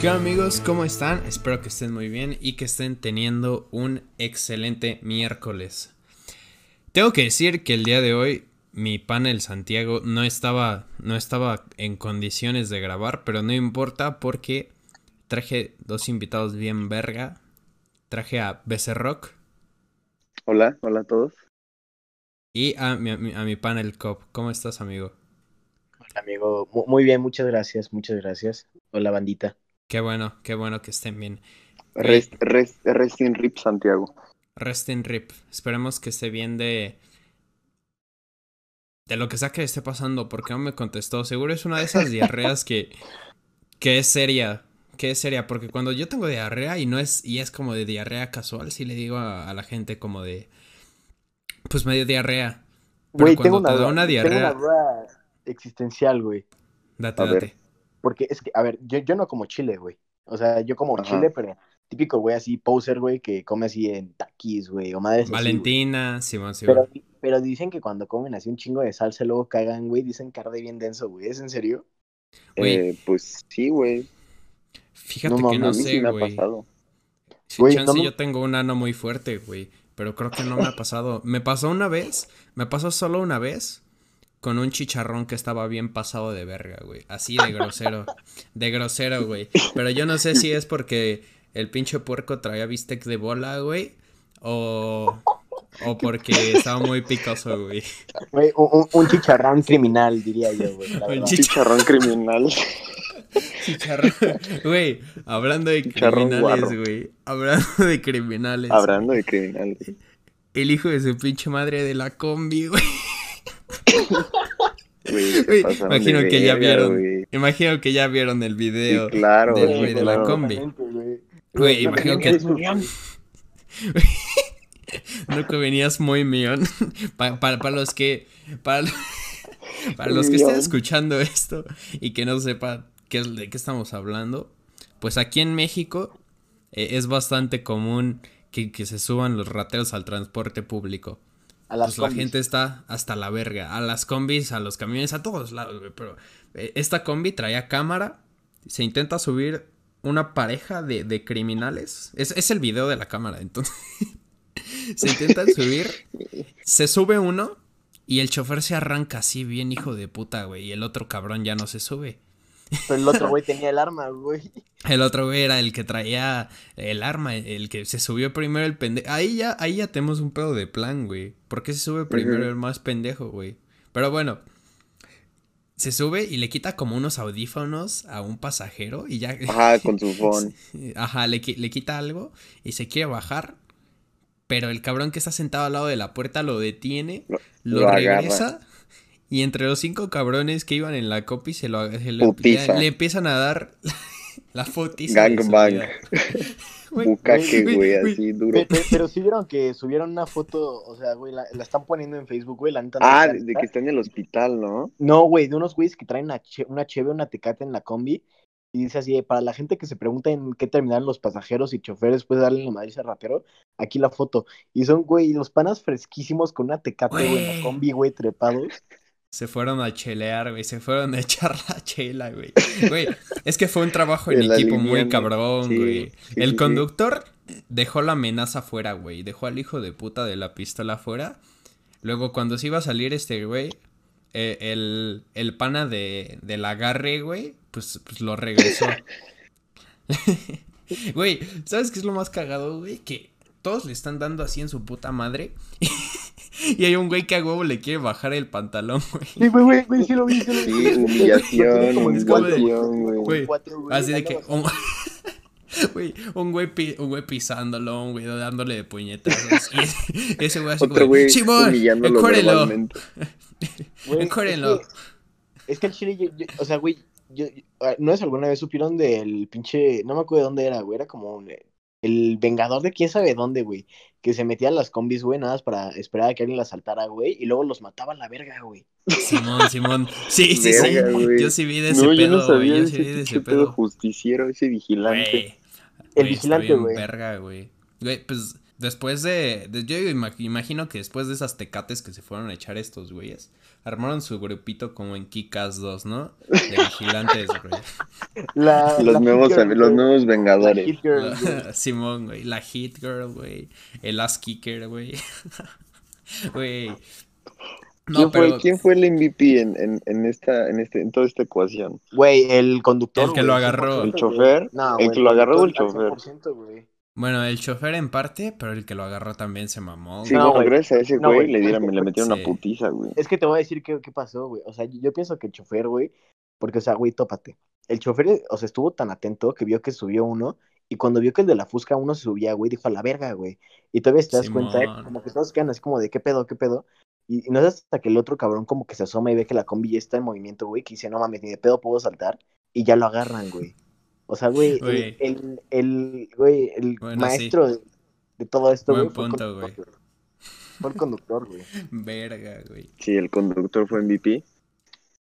¿Qué amigos? ¿Cómo están? Espero que estén muy bien y que estén teniendo un excelente miércoles. Tengo que decir que el día de hoy mi panel Santiago no estaba, no estaba en condiciones de grabar, pero no importa porque traje dos invitados bien verga. Traje a Becerrock Hola, hola a todos. y a mi, a mi- panel Cop. ¿Cómo estás, amigo? Hola, amigo. Mu- Muy bien, muchas gracias, muchas gracias. Hola, bandita. Qué bueno, qué bueno que estén bien. Rest, rest, rest in rip Santiago. Rest in Rip. Esperemos que esté bien de. De lo que sea que esté pasando, porque no me contestó. Seguro es una de esas diarreas que. que es seria. Que es seria. Porque cuando yo tengo diarrea y no es. y es como de diarrea casual, sí le digo a, a la gente como de. Pues medio diarrea. Pero Güey, cuando tengo una, te da duda- una diarrea. tengo una duda existencial, güey. Date, A ver. Porque es que, a ver, yo, yo no como chile, güey. O sea, yo como Ajá. chile, pero típico güey así, poser, güey, que come así en taquis, güey, o madres. Valentina, Simón, Simón. Pero, pero dicen que cuando comen así un chingo de salsa, luego cagan, güey, dicen que arde bien denso, güey. ¿Es en serio? Güey. Eh, pues sí, güey. Fíjate no que no sé, me ha güey. pasado. Sí, Güey, chance no me- yo tengo un ano muy fuerte, güey. Pero creo que no me ha pasado. Me pasó una vez. Me pasó solo una vez. Con un chicharrón que estaba bien pasado de verga, güey. Así de grosero. de grosero, güey. Pero yo no sé si es porque el pinche puerco traía bistec de bola, güey. O. O porque estaba muy picoso, güey. Güey, un, chicharrón criminal, diría yo, güey. Un Chicharrón criminal. Chicharrón. Güey, hablando de Chicharrón criminales, guarro. güey. Hablando de criminales. Hablando de criminales. El hijo de su pinche madre de la combi, güey. Imagino que ya vieron. Imagino que ya vieron el video. Sí, claro. del güey, de la combi. Güey. Imagino no, que-. No que venías muy millón. Pa- para, para los que. Para, para los que estén escuchando esto y que no sepan qué de qué estamos hablando. Pues aquí en México eh, es bastante común que, que se suban los rateros al transporte público. A las Pues la gente está hasta la verga. A las combis, a los camiones, a todos lados, güey. Pero eh, esta combi traía cámara. Se intenta subir una pareja de, de criminales. Es, es el video de la cámara, entonces. se intentan subir. Se sube uno. Y el chofer se arranca así, bien hijo de puta, güey. Y el otro cabrón ya no se sube. Pero el otro güey tenía el arma, güey. El otro güey era el que traía el arma, el que se subió primero el pendejo. Ahí ya, ahí ya tenemos un pedo de plan, güey. ¿Por qué se sube primero el más pendejo, güey? Pero bueno, se sube y le quita como unos audífonos a un pasajero y ya. Ajá, con su phone. Ajá, le, le quita algo y se quiere bajar. Pero el cabrón que está sentado al lado de la puerta lo detiene, Lo- lo, lo agarra. regresa. Y entre los cinco cabrones que iban en la copy se lo se le, empiezan a dar la fotiza. Gangbang. Bucaque, güey, así duro. Pe- pe- Pero, sí vieron que subieron una foto, o sea, güey, la, la están poniendo en Facebook, güey, la neta. Ah, está de que está en el hospital, ¿no? No, güey, de unos güeyes que traen una, che- una cheve, una tecate en la combi. Y dice así, para la gente que se pregunta en qué terminaron los pasajeros y choferes de darle la madriz al ratero, aquí la foto. Y son, güey, los panas fresquísimos con una tecate, güey, en la combi, güey, trepados. Se fueron a chelear, güey. Se fueron a echar la chela, güey. Güey, es que fue un trabajo en equipo muy cabrón, Sí, güey. sí, El sí. conductor dejó la amenaza fuera, güey. Dejó al hijo de puta de la pistola fuera. Luego, cuando se iba a salir este güey, eh, el, el pana de, del agarre, güey, pues, pues lo regresó. Güey, ¿sabes qué es lo más cagado, güey? Que todos le están dando así en su puta madre. Y hay un güey que a huevo le quiere bajar el pantalón, güey. Sí, güey, güey, güey, sí lo vi, sí lo vi. Sí, humillación, Como como humillación, güey. Así de que. Un, güey, un güey, pi- un güey pisándolo, un güey dándole de puñetazos. Y ese güey así Otro güey. güey verbalmente. Güey, Encórrenlo. Es que, es que el chile, yo- yo- o sea, güey, yo, yo- ah, ¿no es alguna vez supieron del pinche, no me acuerdo de dónde era, güey, era como un- el vengador de quién sabe dónde, güey, que se metía a las combis, güey, nada más para esperar a que alguien la saltara, güey, y luego los mataba a la verga, güey. Simón, Simón. Sí, sí, Verga, sí. Yo sí vi de ese No, yo pedo, no güey. sabía Yo de sí vi de ese pedo pedo. justiciero, ese vigilante. El vigilante, güey. verga, güey. Güey, pues después de, de- yo ima- imagino que después de esas tecates que se fueron a echar estos güeyes, armaron su grupito como en Kikas 2, ¿no? De vigilantes, güey. La- Los la nuevos, Girl, los nuevos La vengadores. Hit Girl, güey. Simón, güey. La Hit Girl, güey. El Ass Kicker, güey. Güey. ¿Quién, fue, ¿Quién fue el MVP en, en, en esta, en, este, en toda esta ecuación? Güey, el conductor. El que güey, lo agarró. 100%, ¿El chofer? No, ¿El güey, que lo agarró o el chofer? al 100%, güey. Bueno, el chofer en parte, pero el que lo agarró también se mamó. Sí, güey. No, bueno, güey. gracias a ese No, güey güey. le, dieron, le metieron Sí. una putiza, güey. Es que te voy a decir qué, qué pasó, güey. O sea, yo yo pienso que el chofer, güey, porque, o sea, güey, tópate. El chofer, o sea, estuvo tan atento que vio que subió uno y cuando vio que el de la Fusca uno se subía, güey, dijo a la verga, güey. Y todavía te das cuenta, Simón. como que todos quedan así como de qué pedo, qué pedo. Y, y no es hasta que el otro cabrón como que se asoma y ve que la combi ya está en movimiento, güey, que dice, no mames, ni de pedo puedo saltar. Y ya lo agarran, güey. O sea, güey, Güey. el, el, el, güey, el Bueno, maestro de, de todo esto, Buen güey, fue el punto, conductor, Fue el conductor, güey. Verga, güey. Sí, el conductor fue MVP.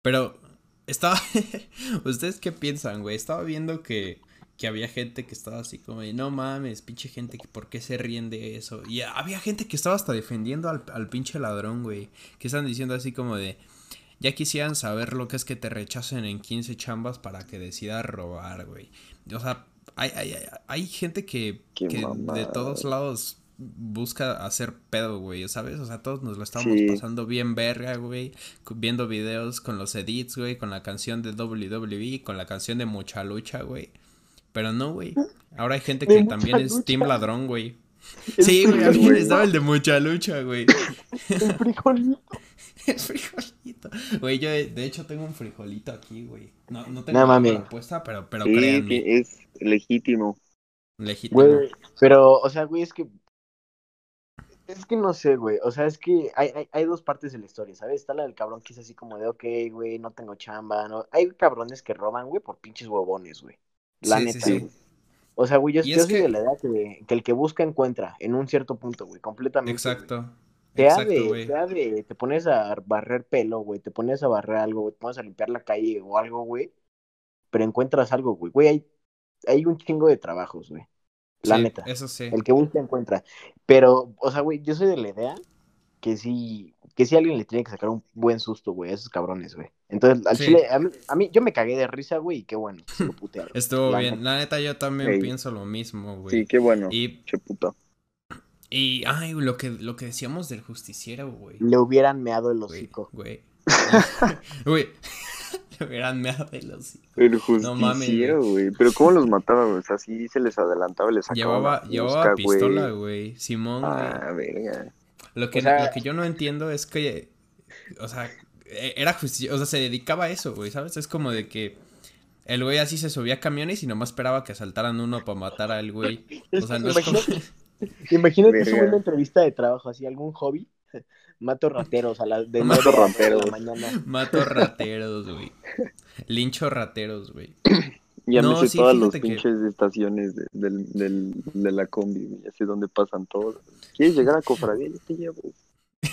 Pero estaba. ¿Ustedes qué piensan, güey? Estaba viendo que, que había gente que estaba así como de, no mames, pinche gente, que ¿por qué se ríen de eso? Y había gente que estaba hasta defendiendo al, al pinche ladrón, güey. Que están diciendo así como de, ya quisieran saber lo que es que te rechacen en 15 chambas para que decidas robar, güey. O sea, hay, hay, hay- gente que, de todos lados busca hacer pedo, güey, ¿sabes? O sea, todos nos lo estamos Sí. pasando bien verga, güey, viendo videos con los edits, güey, con la canción de WWE, con la canción de Mucha Lucha, güey. Pero no, güey. Ahora hay gente que también es. Team Ladrón, güey. El Sí, güey, a mí estaba el de Mucha Lucha, güey. El frijolito. El frijolito. Güey, yo de, de hecho tengo un frijolito aquí, güey. No, no tengo No la mames. cámara puesta, pero, pero Sí, créanme. que es legítimo. Legítimo. Güey, pero, o sea, güey, es que. Es que no sé, güey. O sea, es que hay, hay, hay dos partes de la historia, ¿sabes? Está la del cabrón que es así como de, ok, güey, no tengo chamba. No... Hay cabrones que roban, güey, por pinches huevones, güey. La Sí, neta, sí, sí. güey. O sea, güey, yo, soy que- de la edad que, que el que busca encuentra en un cierto punto, güey, completamente. güey. Exacto. Sea Exacto, de, güey. de, te pones a barrer pelo, güey, te pones a barrer algo, güey, te pones a limpiar la calle o algo, güey, pero encuentras algo, güey. Güey, hay, hay un chingo de trabajos, güey. La Sí, neta. Eso sí. El que busca encuentra. Pero, o sea, güey, yo soy de la idea que sí, que sí alguien le tiene que sacar un buen susto, güey, a esos cabrones, güey. Entonces, al Sí. chile, a mí, a mí, yo me cagué de risa, güey, y qué bueno, que se lo putearon. Estuvo La bien. neta. La neta, yo también Ey. pienso lo mismo, güey. Sí, qué bueno. Y, Che puta. y, ay, lo que, lo que decíamos del justiciero, güey. Le hubieran meado el hocico. güey. Güey. Le hubieran meado el hocico. El No mames, justiciero, güey. Pero ¿cómo los mataba, güey? O sea, sí se les adelantaba les sacaba Llevaba, llevaba pistola, güey. güey. Simón, güey. Ah, verga. Lo que, O sea- lo que yo no entiendo es que, o sea, e- era justicia, o sea, se dedicaba a eso, güey, ¿sabes? Es como de que el güey así se subía a camiones y nomás esperaba que asaltaran uno para matar al güey. O sea, no es como... Imagínate eso una entrevista de trabajo, así, algún hobby. Mato rateros a las de Mato rateros. de la mañana. Mato rateros, güey. Lincho rateros, güey. Ya No, me sé sí, todas las que- pinches estaciones de, del, del, de la combi. Ya sé dónde pasan todos. ¿Quieres llegar a Cofradía? Yo te llevo.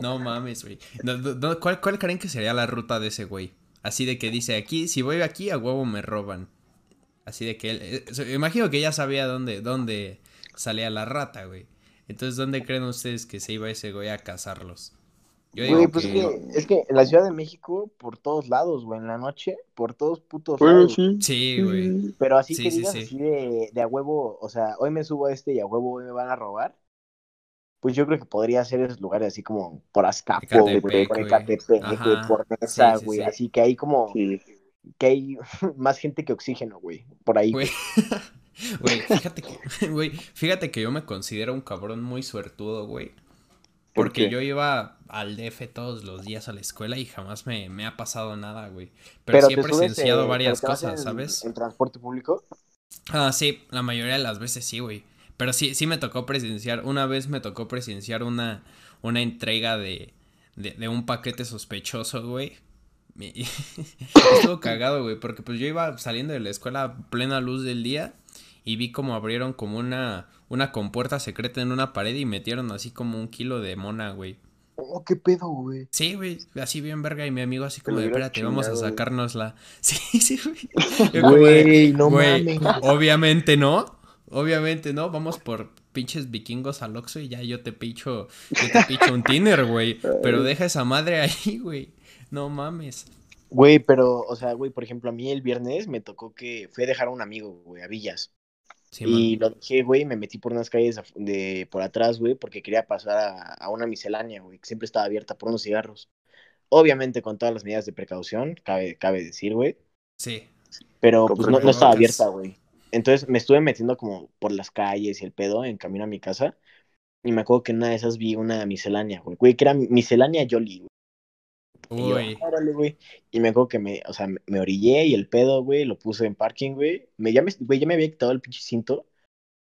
No mames, güey. No, no, no, ¿cuál, ¿Cuál creen que sería la ruta de ese güey? Así de que dice, aquí, si voy aquí, a huevo me roban. Así de que él, eh, imagino que ya sabía dónde, dónde salía la rata, güey. Entonces, ¿dónde creen ustedes que se iba ese güey a cazarlos? Yo digo Güey, pues que... es que, es que en la Ciudad de México, por todos lados, güey, en la noche, por todos putos Bueno, lados. sí. Sí, güey. Pero así Sí, que sí, digas sí. así de, de a huevo, o sea, hoy me subo a este y a huevo hoy me van a robar. Pues yo creo que podría ser esos lugares así como por Azcapo, güey, Ecatepec, por güey. Ecatepec, güey, por Nesa, Sí, sí, güey. sí. Así que hay como, Sí. que hay más gente que oxígeno, güey, por ahí. Güey, güey, fíjate que, güey, fíjate que yo me considero un cabrón muy suertudo, güey. ¿Por Porque yo iba al DF todos los días a la escuela y jamás me, me ha pasado nada, güey. Pero, sí he subes, presenciado eh, varias pero cosas, en- ¿sabes? En transporte público. Ah, sí, la mayoría de las veces sí, güey. Pero sí, sí me tocó presenciar, una vez me tocó presenciar una, una entrega de, de, de un paquete sospechoso, güey. Estuvo cagado, güey, porque pues yo iba saliendo de la escuela a plena luz del día y vi como abrieron como una, una compuerta secreta en una pared y metieron así como un kilo de mona, güey. Oh, qué pedo, güey. Sí, güey, así bien verga y mi amigo así como de, espérate, vamos a chingado, güey". sacárnosla. Sí, sí, güey. Güey, no Güey, mames. obviamente no. Obviamente no. Vamos por, pinches vikingos al Oxxo y ya yo te picho, yo te picho un Tinder, güey. Pero deja esa madre ahí, güey. No mames. Güey, pero, o sea, güey, por ejemplo, a mí el viernes me tocó que fui a dejar a un amigo, güey, a Villas. Sí, y lo dejé, güey, me metí por unas calles de por atrás, güey, porque quería pasar a, a una miscelánea, güey, que siempre estaba abierta por unos cigarros. Obviamente con todas las medidas de precaución, cabe, cabe decir, güey. Sí. Pero pues no, no estaba abierta, güey. Entonces me estuve metiendo como por las calles y el pedo en camino a mi casa. Y me acuerdo que en una de esas vi una miscelánea, güey. Güey, que era miscelánea Jolly, güey. Y yo, Uy. órale, güey. Y me acuerdo que me, o sea, me, orillé y el pedo, güey, lo puse en parking, güey. Me, ya me, güey, ya me había quitado el pinche cinto.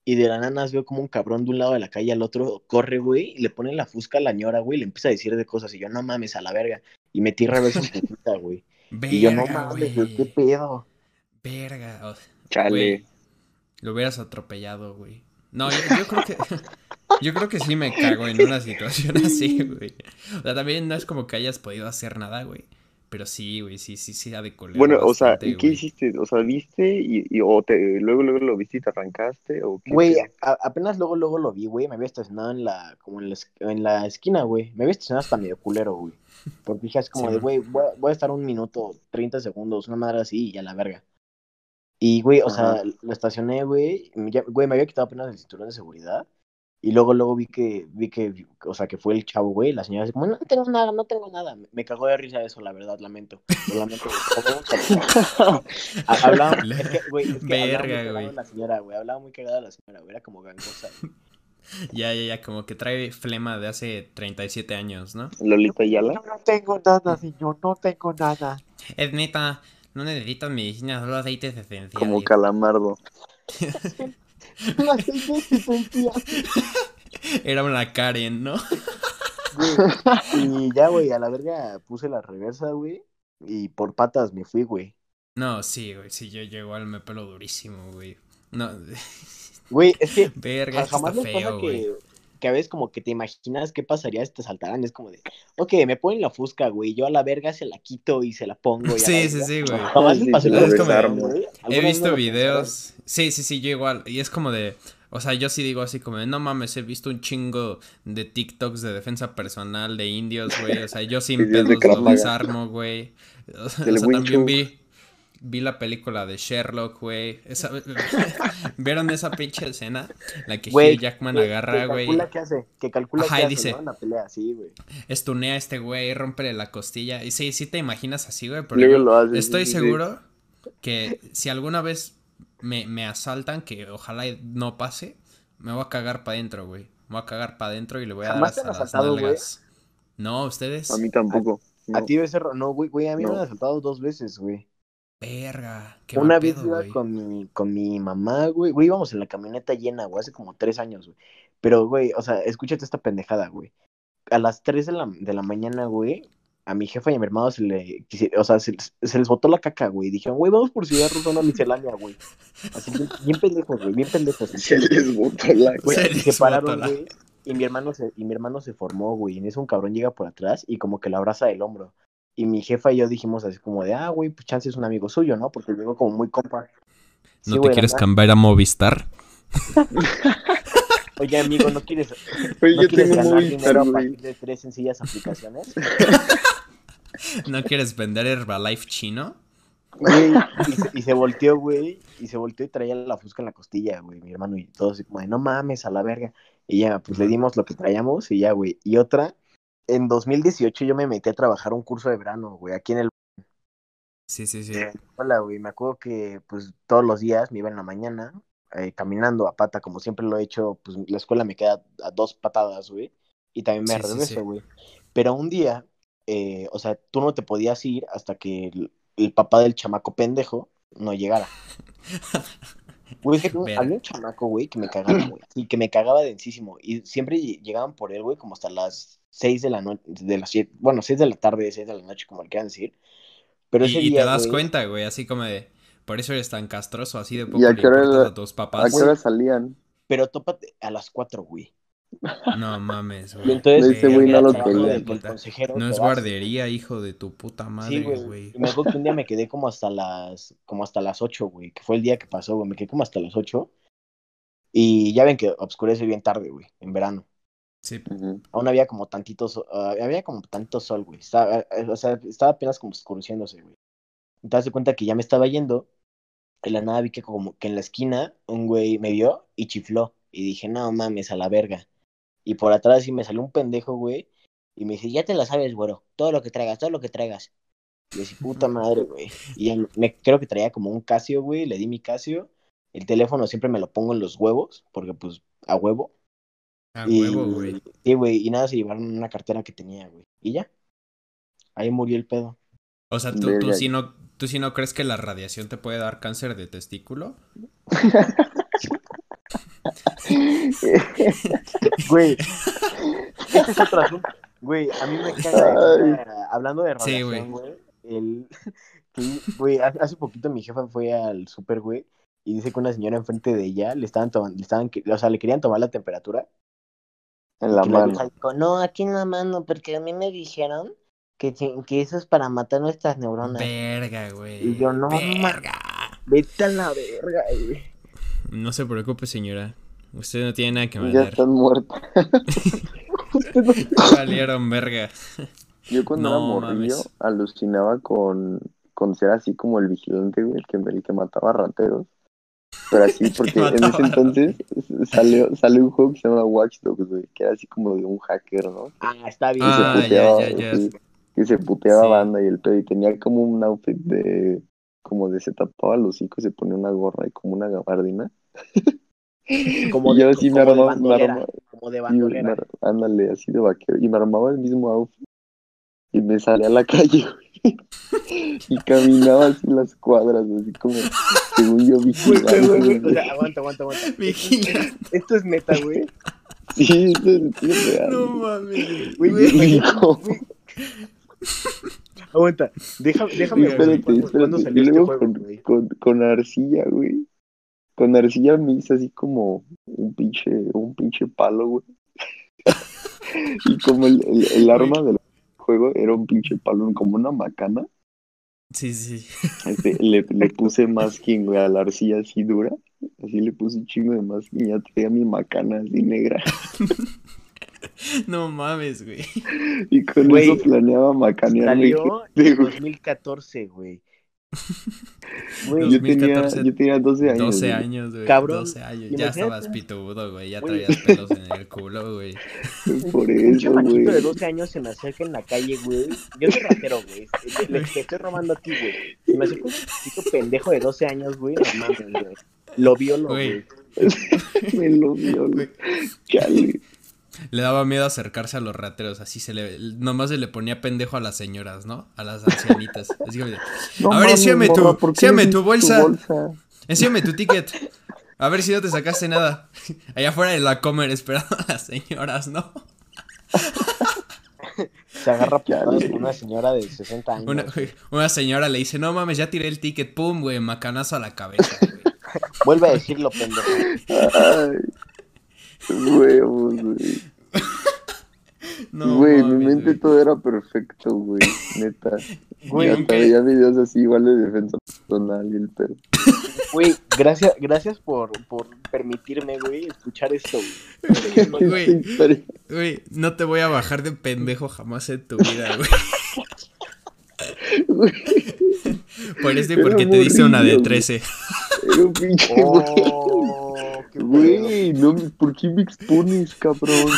Y de la nana veo como un cabrón de un lado de la calle al otro corre, güey, y le pone la fusca a la ñora, güey, y le empieza a decir de cosas. Y yo, no mames, a la verga. Y metí reverso en putita, güey. Y yo, no Verga, mames, güey, qué pedo. Verga. o- Chale. Güey, lo hubieras atropellado, güey. No, yo, yo creo que. Yo creo que sí me cago en una situación así, güey. O sea, también no es como que hayas podido hacer nada, güey. Pero sí, güey, sí, sí, sí, ha de coler Bueno, o sea, bastante, ¿y qué güey. hiciste? O sea, ¿viste y, y- o te, luego luego lo viste y te arrancaste o qué? Güey, a- apenas luego, luego lo vi, güey. Me había estacionado en la, como en la, es- en la esquina, güey. Me había estacionado hasta medio culero, güey. Porque dije así como Sí, de, güey, voy, a- voy a estar un minuto, 30 segundos, una madre así y ya la verga. Y, güey, o Ajá. sea, lo estacioné, güey. ya- Güey, me había quitado apenas el cinturón de seguridad. Y luego, luego vi que, vi que, o sea, que fue el chavo, güey. La señora así como, no tengo nada, no tengo nada. Me, cagó de risa eso, la verdad, lamento. Lo lamento. Hablaba, es que, güey, es que hablaba muy Verga, cagado güey. la señora, güey. Hablaba muy cagada la señora, güey. Era como gangosa. güey. Ya, ya, ya, como que trae flema de hace 37 años, ¿no? Lolita Yala. no tengo nada, señor, no tengo nada. Es neta, no necesitas medicina, solo aceites esenciales. Como calamardo. La aceite esencial. Era una Karen, ¿no? Güey, Y ya, güey, a la verga puse la reversa, güey. Y por patas me fui, güey. No, sí, güey, sí, yo, yo igual me pelo durísimo, güey. No, Güey, es que verga, jamás está les pasa feo, güey. Que, a veces como que te imaginas qué pasaría si te saltaran. Es como de, ok, me ponen la fusca, güey. Yo a la verga se la quito y se la pongo. y a la Sí, sí, sí, güey. Sí, sí. He ¿Alguna vez visto videos. Sí, sí, sí, yo igual. Y es como de. O sea, yo sí digo así como de, no mames, he visto un chingo de TikToks de defensa personal de indios, güey. O sea, yo sin pedos lo desarmo, güey. O sea, también vi, vi la película de Sherlock, güey. Esa- ¿Vieron esa pinche escena? La que Güey, Hugh Jackman que- agarra, güey. calcula qué hace, que calcula Ajá, qué y hace, dice- ¿no? En la pelea, sí, güey. Estunea a este güey, rómpele la costilla. Y sí, sí te imaginas así, güey. Pero Luego lo haces, estoy sí, sí, sí. seguro que si alguna vez me, me asaltan, que ojalá no pase, me voy a cagar para adentro, güey. Me voy a cagar para adentro y le voy a dar ¿Jamás te hasta las asaltado, nalgas. No, ustedes. A mí tampoco. A No. ti debe ser, no, güey, güey, a mí No. me han asaltado dos veces, güey. Verga. Qué Una vez pedo, iba güey. con mi, con mi mamá, güey. Güey, íbamos en la camioneta llena, güey, hace como tres años, güey. Pero, güey, o sea, escúchate esta pendejada, güey. A las tres de la, de la mañana, güey, a mi jefa y a mi hermano se le, o sea, se, se les botó la caca, güey. Dijeron, güey, vamos por cigarros a una miscelánea, güey. Así, bien, bien pendejos, güey, bien pendejos. Se les botó la Güey, Se se pararon, la- güey. Y mi hermano se, y mi hermano se formó, güey. Y en eso un cabrón llega por atrás y como que lo abraza del hombro. Y mi jefa y yo dijimos así como de, ah, güey, pues chance es un amigo suyo, ¿no? Porque llegó como muy compa. Sí, ¿No te güey, quieres cambiar a Movistar? Oye, amigo, ¿no quieres, Oye, ¿no yo quieres tengo ganar dinero a partir de tres sencillas aplicaciones? ¿No quieres vender Herbalife chino? Güey, y, se, y se volteó, güey, y se volteó y traía la fusca en la costilla, güey, mi hermano, y todo así como de, no mames, a la verga. Y ya, pues le dimos lo que traíamos y ya, güey. Y otra, en 2018 yo me metí a trabajar un curso de verano, güey, aquí en el... Sí, sí, sí. Hola, güey, me acuerdo que, pues, todos los días me iba en la mañana, eh, caminando a pata, como siempre lo he hecho, pues, la escuela me queda a dos patadas, güey, y también me Sí, regreso, sí. güey. Pero un día, eh, o sea, tú no te podías ir hasta que el, el papá del chamaco pendejo no llegara. Güey, es que Verga. había un chamaco, güey, que me cagaba, güey. Y que me cagaba densísimo. Y siempre lle- llegaban por él, güey, como hasta las seis de la noche, de las siete, bueno, seis de la tarde, seis de la noche, como le quieran decir. Pero Y, ese y día, te das güey, cuenta, güey, así como de... Por eso eres tan castroso, así de ¿Y poco a le qué hora a tus ¿A papás. qué hora salían? Pero tópate a las cuatro, güey. No mames, Y güey. entonces, Ese güey no era lo trabajo quería. del- del consejero, No es guardería, hijo de tu puta Sí, madre, güey. güey. Y me acuerdo que un día me quedé como hasta las, como hasta las 8, güey, que fue el día que pasó, güey. Me quedé como hasta las 8. Y ya ven que oscurece bien tarde, güey, en verano. Sí. Aún había como tantito, so- ah, había como tanto sol, güey. Estaba, eh, o sea, estaba apenas como oscureciéndose, güey. Entonces de cuenta que ya me estaba yendo. Y la nada vi que como que en la esquina un güey me vio y chifló. Y dije, no mames, a la verga. Y por atrás sí me salió un pendejo, güey. Y me dice, ya te la sabes, güero. Todo lo que traigas, todo lo que traigas. Y yo así, puta madre, güey. Y me, creo que traía como un Casio, güey. Le di mi Casio. El teléfono siempre me lo pongo en los huevos. Porque pues, a huevo. A Y- huevo, güey. Sí, güey, y nada, se llevaron una cartera que tenía, güey. Y ya. Ahí murió el pedo. O sea, ¿tú, tú, sí no, ¿tú sí no crees que la radiación te puede dar cáncer de testículo? Güey, este es otro asunto. Güey, a mí me caga. Hablando de Sí, radiación, güey. el... que, Güey, hace poquito mi jefa fue al súper, güey. Y dice que una señora enfrente de ella le estaban tomando, le estaban, o sea, le querían tomar la temperatura. En la que mano. no, aquí en la mano, porque a mí me dijeron que, que eso es para matar nuestras neuronas. Verga, güey. Y yo, no, Verga. Vete a la verga, güey. No se preocupe, señora. Usted no tiene nada que Ya vender. están muertas. Valieron verga. Yo cuando No era morrillo alucinaba con, con ser así como el vigilante, güey, el que, el que mataba rateros. Pero así, porque en ese entonces salió, salió un juego que se llama Watch Dogs, güey, que era así como de un hacker, ¿no? Ah, está bien. Que Ah, se ya, puteaba, ya, ya. sí, que se puteaba Sí. banda y el pedo, y tenía como un outfit de, como de se tapaba los hocico y se ponía una gorra y como una gabardina. como y yo de, así me como de armaba, me bandolera. armaba- Como de y me bandolera. ándale, así de vaquero, y me armaba el mismo outfit y me salía a la calle, güey. Y caminaba así las cuadras, así como, según yo Güey, vigilando. güey, güey, güey, o güey. sea, aguanta, aguanta, aguanta. Vigila. Esto es neta, güey. Sí, eso es, sí es real. No mames. Güey. Aguanta, déjame, déjame Espérate, cuándo espérate, salió y este juego, con, güey. con, con arcilla, güey. Con arcilla me hice así como un pinche, un pinche palo, güey. y como el, el, el arma del juego era un pinche palo, como una macana, Sí, sí. este, le, le puse masking, güey, a la arcilla así dura. Así le puse un chingo de masking y ya traía mi macana así negra. No mames, güey. Y con Güey, eso planeaba macanearme. Salió en güey. 2014, güey. Yo tenía, 2014, yo tenía 12 años. 12 güey. años, güey. Cabrón, 12 años. Ya estabas pitudo, güey. Ya Güey. traías pelos en el culo, güey. Por un eso, chamaquito de güey. 12 años se me acerca en la calle, güey. Yo soy ratero, güey. Le, estoy robando a ti, güey. Se me acerca un chiquito pendejo de 12 años, güey. No mames, güey. Lo violo, Güey. güey. Me lo güey. Chale. Le daba miedo acercarse a los rateros. Así se le. Nomás se le ponía pendejo a las señoras, ¿no? A las ancianitas. Así de, No A ver, mames, enséñame tu- morra, ¿por qué enséñame le tu bolsa. bolsa? Enséñame tu ticket. A ver si no te sacaste nada. Allá afuera de la comer esperando a las señoras, ¿no? Se agarra con una señora de 60 años. Una, una señora le dice, no mames, ya tiré el ticket. Pum, güey, macanazo a la cabeza, güey. Vuelve a decirlo, pendejo. Ay. Huevos, güey. No, Güey, mi mente güey. todo era perfecto, güey. Neta. Güey, y hasta veía videos así igual de defensa personal y el pedo. Güey, gracias, gracias por, por permitirme, güey, escuchar esto, güey. Güey. Güey, no te voy a bajar de pendejo jamás en tu vida, güey. Por eso y Era porque te diste una de morrillo, 13. Era un pinche güey. Oh. Güey, no, ¿por qué me expones, cabrón?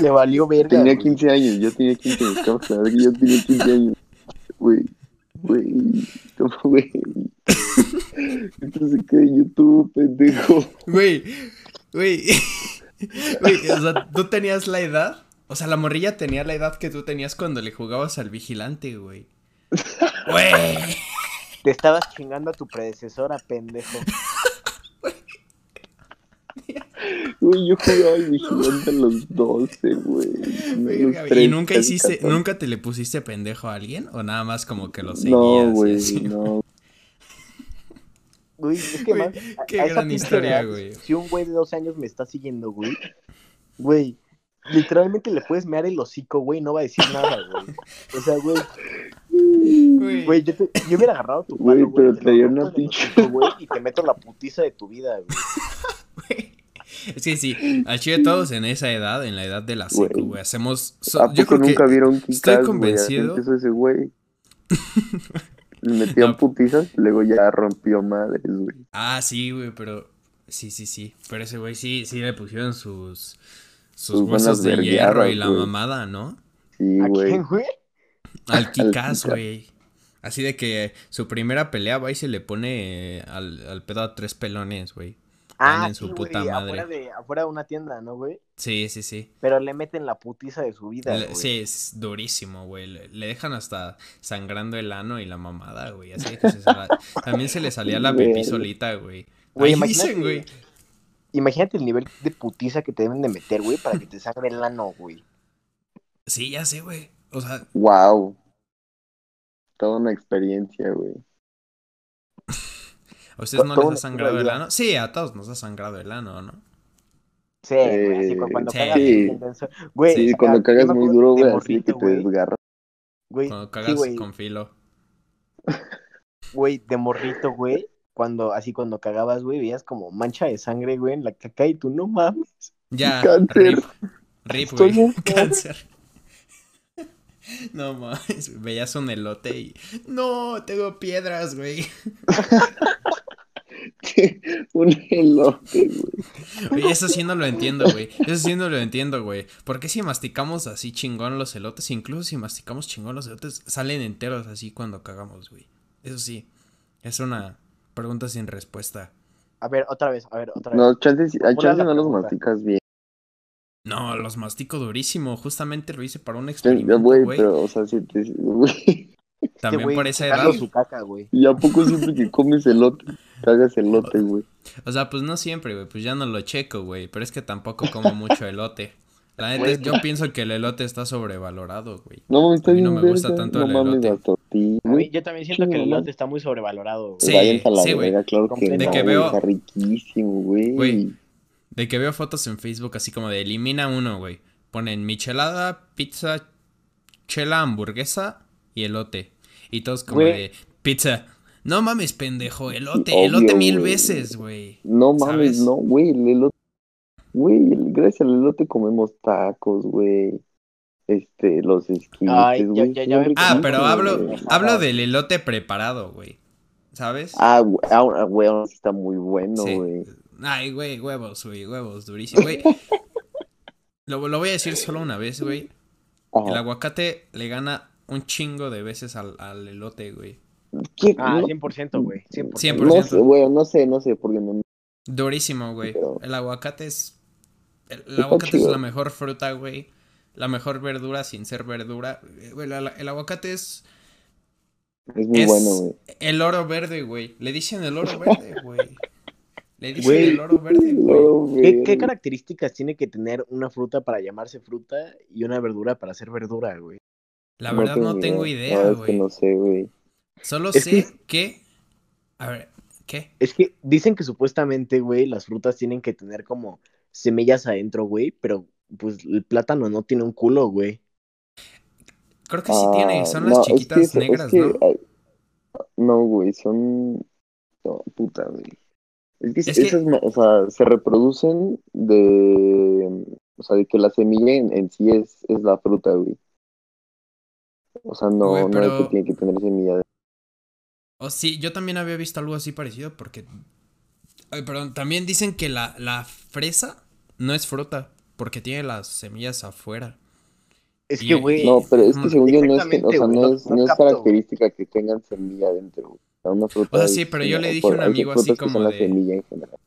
Le valió verga. Tenía güey. 15 años, yo tenía 15 años, cabrón, yo tenía 15 años. Güey, güey, güey. Esto se queda en YouTube, pendejo. Güey, güey. Güey, o sea, tú tenías la edad. O sea, la morrilla tenía la edad que tú tenías cuando le jugabas al vigilante, güey. Güey. Te estabas chingando a tu predecesora, pendejo. Güey, yo jugaba al vigilante a los 12, güey. no a los Verga, güey. ¿Y 13, nunca hiciste, 14. nunca te le pusiste pendejo a alguien? ¿O nada más como que lo seguías? No, y güey, no. Güey, es que Güey, más. qué a gran historia, edad, güey. Si un güey de 12 años me está siguiendo, güey. Güey, literalmente le puedes mear el hocico, güey, no va a decir nada, güey. O sea, güey, Güey. güey, yo, te- yo hubiera agarrado tu palo, güey, pero te traía rompo una pinche- güey, y te meto la putiza de tu vida, güey. Es que sí, al chile todos en esa edad, en la edad de la secu, Güey. hacemos... so- ¿A yo poco creo nunca que vieron estoy Kikas, güey? convencido. Ese güey. Le metían No. putizas, luego ya rompió madres, güey. Ah, sí, güey, pero... Sí, sí, sí. Pero ese güey sí, sí le pusieron sus... Sus Sus huesos de hierro y la güey. mamada, ¿no? Sí, ¿A güey. quién, güey? Al Kikas. güey. Así de que su primera pelea va y se le pone al, al pedo a tres pelones, güey. Ah, en su sí, puta güey, madre. Afuera de, afuera de una tienda, ¿no, güey? Sí, sí, sí. Pero le meten la putiza de su vida, güey. sí, es durísimo, güey. Le, le dejan hasta sangrando el ano y la mamada, güey. Así que se también se le salía la pipí solita, güey. Güey, dicen, güey. Imagínate el nivel de putiza que te deben de meter, güey, para que te sangre el ano, güey. Sí, ya sé, güey. O sea, Wow. Toda una experiencia, güey. ¿a ustedes no les ha sangrado el ano? Sí, a todos nos ha sangrado el ano, ¿no? Sí, güey, así cu- cuando sí. cagas. Güey, Sí, cuando cagas muy duro, güey, así que te güey. desgarras. Güey, Cuando sí, cagas güey, con filo. güey, de morrito, güey. Cuando, así cuando cagabas, güey, veías como mancha de sangre, güey, en la caca y tú no mames. Ya, Cáncer. rip. Rip, güey. Cáncer. No mames, veías un elote y. No, tengo piedras, güey. un elote, güey. Oye, eso sí no lo entiendo, güey. Eso sí no lo entiendo, güey. ¿Por qué si masticamos así chingón los elotes? Incluso si masticamos chingón los elotes, salen enteros así cuando cagamos, güey. Eso sí. Es una pregunta sin respuesta. A ver, otra vez, a ver, otra vez. No, chances, chances no los masticas bien. No, los mastico durísimo. Justamente lo hice para un experimento, Güey, güey. pero, o sea, si te. Este También por esa edad. su caca, güey. ¿Y a poco siempre que comes elote, cagas elote, güey? O sea, pues no siempre, güey. Pues ya no lo checo, güey. Pero es que tampoco como mucho elote. La neta, yo pienso que el elote está sobrevalorado, güey. No está A mí bien no me gusta tanto no el mames, elote. las tortillas. A mí, güey. yo también siento que el elote está muy sobrevalorado, güey. Sí, sí, güey. claro que De no, que veo- está riquísimo, güey. Güey. De que veo fotos en Facebook así como de elimina uno, güey. Ponen michelada, pizza, chela, hamburguesa y elote. Y todos como Güey. de pizza. No mames, pendejo, elote, Obvio, elote mil güey. veces, güey. No ¿Sabes? mames, no, güey, el elote. Güey, gracias al elote comemos tacos, güey. Este, los esquites, Ay, ya- güey. ya- ya Ah, pero hablo, güey. hablo del elote preparado, güey. ¿Sabes? Ah, güey, ah, güey, aún así está muy bueno, Sí. güey. Ay, güey, huevos, güey, huevos, durísimo, güey. Lo, lo voy a decir solo una vez, güey. El aguacate le gana un chingo de veces al, al elote, güey. ¿Qué? Ah, No, 100%, güey. 100%. 100%. no sé, güey, no sé, no sé, porque no. Durísimo, güey. Pero- El aguacate es. El, aguacate es la mejor fruta, güey. La mejor verdura sin ser verdura. Güey, la- la- el aguacate es. Es muy es bueno, güey. el oro verde, güey. Le dicen el oro verde, güey. Le dicen Güey. el oro verde, güey. ¿Qué, características tiene que tener una fruta para llamarse fruta y una verdura para ser verdura, güey? La verdad no tengo idea, es que güey. no sé, güey. Solo Es sé que- que... A ver, ¿qué? Es que dicen que supuestamente, güey, las frutas tienen que tener como semillas adentro, güey, pero pues el plátano no tiene un culo, güey. Creo que sí tiene. Ah, Son no, las es que chiquitas es- es negras, que, ¿no? ay, No, güey, son. No, puta, güey. Es que, Es que- esas, o sea, se reproducen de. O sea, de que la semilla en, en sí es, es la fruta, güey. O sea, no, Güey, no es que tiene que tener semilla. de- O sí, yo también había visto algo así parecido porque... Ay, perdón, también dicen que la, la fresa no es fruta porque tiene las semillas afuera. Es Y- que, güey, No, pero es que Mm, según yo no es, que- o exactamente, sea, güey, no no- es, no es capto, güey. característica que tengan semilla adentro, güey. O sea, una fruta O sea, es sí, pero yo le dije a un amigo así como la de- semilla en general.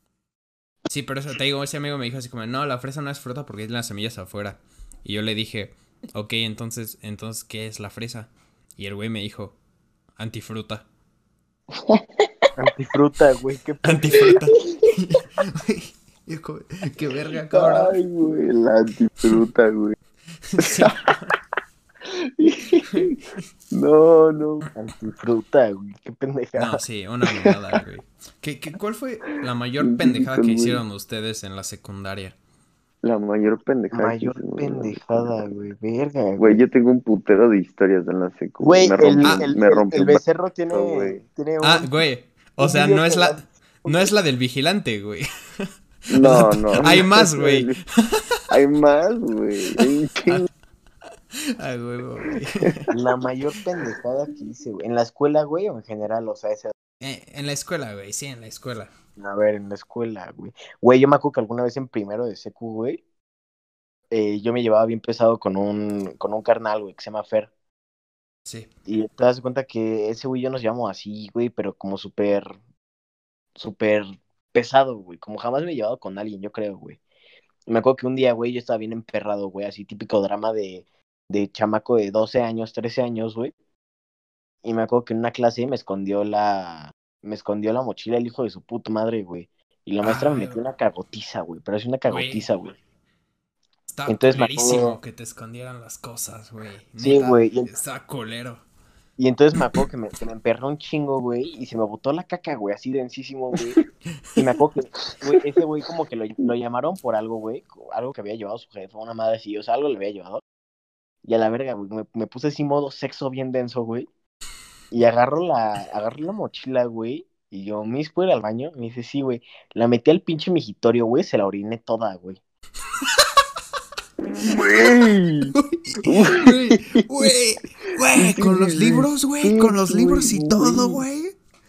Sí, pero eso te digo, ese amigo me dijo así como, no, la fresa no es fruta porque tiene las semillas afuera. Y yo le dije, ok, entonces, entonces, ¿qué es la fresa? Y el güey me dijo, antifruta. antifruta, güey, qué Antifruta. Qué verga, cabrón. Ay, güey, la antifruta, güey. Sí. No, no. antifruta, güey, qué pendejada. No, sí, una mamada, güey. ¿Qué, qué, cuál fue la mayor pendejada que hicieron ustedes en la secundaria? La mayor pendejada. que Mayor pendejada, güey, verga. Güey, Güey, yo tengo un putero de historias en la secu. Güey, me el, el, me el- rompió el un ba- becerro tiene, güey. tiene un... Ah, güey. O sea, no es la, no es la del vigilante, güey. No, no. Hay no, más, güey. Hay más, güey. Hay un chingo. Ay, huevo, güey. La mayor pendejada que hice, güey. ¿En la escuela, güey, o en general? O sea, ese... Eh, en la escuela, güey, sí, en la escuela. A ver, en la escuela, güey. Güey, yo me acuerdo que alguna vez en primero de secu, güey, eh, yo me llevaba bien pesado con un, con un carnal, güey, que se llama Fer. Sí. Y te das cuenta que ese güey yo nos llevamos así, güey, pero como súper, súper pesado, güey. Como jamás me he llevado con alguien, yo creo, güey. Me acuerdo que un día, güey, yo estaba bien emperrado, güey, así típico drama de, de chamaco de 12 años, 13 años, güey. Y me acuerdo que en una clase me escondió la, me escondió la mochila el hijo de su puta madre, güey. Y la maestra me Ay, metió una cagotiza, güey. Pero es una cagotiza, güey. Estaba Entonces acuerdo- que te escondieran las cosas, güey. Sí, güey, y- Estaba culero. Y entonces me acuerdo que me, que me emperró un chingo, güey, y se me botó la caca, güey, así densísimo, güey. Y me acuerdo que, güey, ese güey como que lo, lo llamaron por algo, güey, algo que había llevado su jefe, una madre así, o sea, algo le había llevado. Y a la verga, güey, me, me puse así modo sexo bien denso, güey. Y agarro la, agarro la mochila, güey, y yo, ¿me puedo ir al baño? Me dice, sí, güey. La metí al pinche migitorio, güey, se la oriné toda, güey. Güey. Güey, güey, con los libros, güey, con los libros y todo, güey.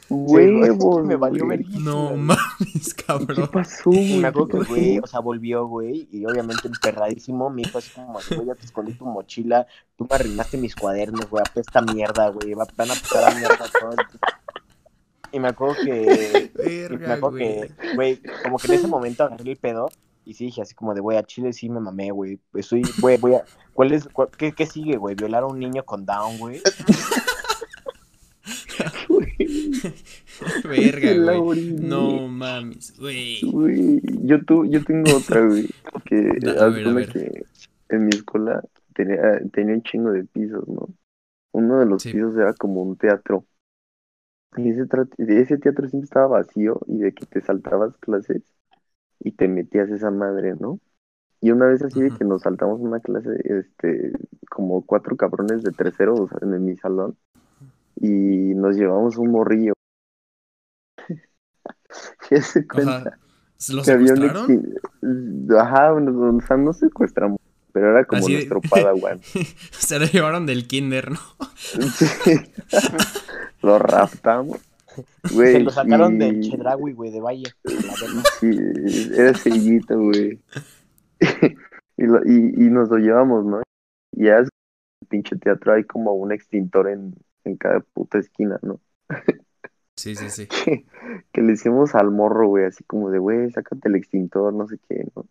Güey. Huevos. me valió verguísima, No mames, ¿Qué cabrón. pasó, Y güey? me acuerdo que ¿Qué güey, pasó? o sea, volvió, güey, y obviamente emperradísimo, me dijo así como, güey, ya te escondí tu mochila, tú me arruinaste mis cuadernos, güey, apesta mierda, güey, va- van a pesar a mierda todo. Y me acuerdo que, y me Verga, acuerdo güey. que, güey, como que en ese momento agarré el pedo y sí dije así como de, güey, a Chile sí me mamé, güey, estoy, güey, voy a, ¿cuál es, cuál- qué, qué sigue, güey? Violar a un niño con Down, güey. Verga, güey. No mames, güey. Güey, yo, tu, yo tengo otra, güey. Que A haz ver, a cuenta ver. que en mi escuela tenía, tenía un chingo de pisos, ¿no? Uno de los Sí. pisos era como un teatro. Y ese, ese teatro siempre estaba vacío y de que te saltabas clases y te metías esa madre, ¿no? Y una vez así de que nos saltamos una clase, este, como cuatro cabrones de tercero, o sea, en mi salón, y nos llevamos un morrillo. ¿Qué se cuenta? Ajá. ¿Los que había un secuestraron? Ajá, nos- o sea, no secuestramos, pero era como Así de- nuestro padawan. Se lo llevaron del kinder, ¿no? Sí. Lo raptamos. Güey, Se lo sacaron y- del Chedraui, güey, de Valle. Sí, era sellito, güey. y, lo- y, y nos lo llevamos, ¿no? Y ya es el pinche teatro hay como un extintor en, en cada puta esquina, ¿no? Sí, sí, sí. que, que le hicimos al morro, güey, así como de, güey, sácate el extintor, no sé qué, ¿no?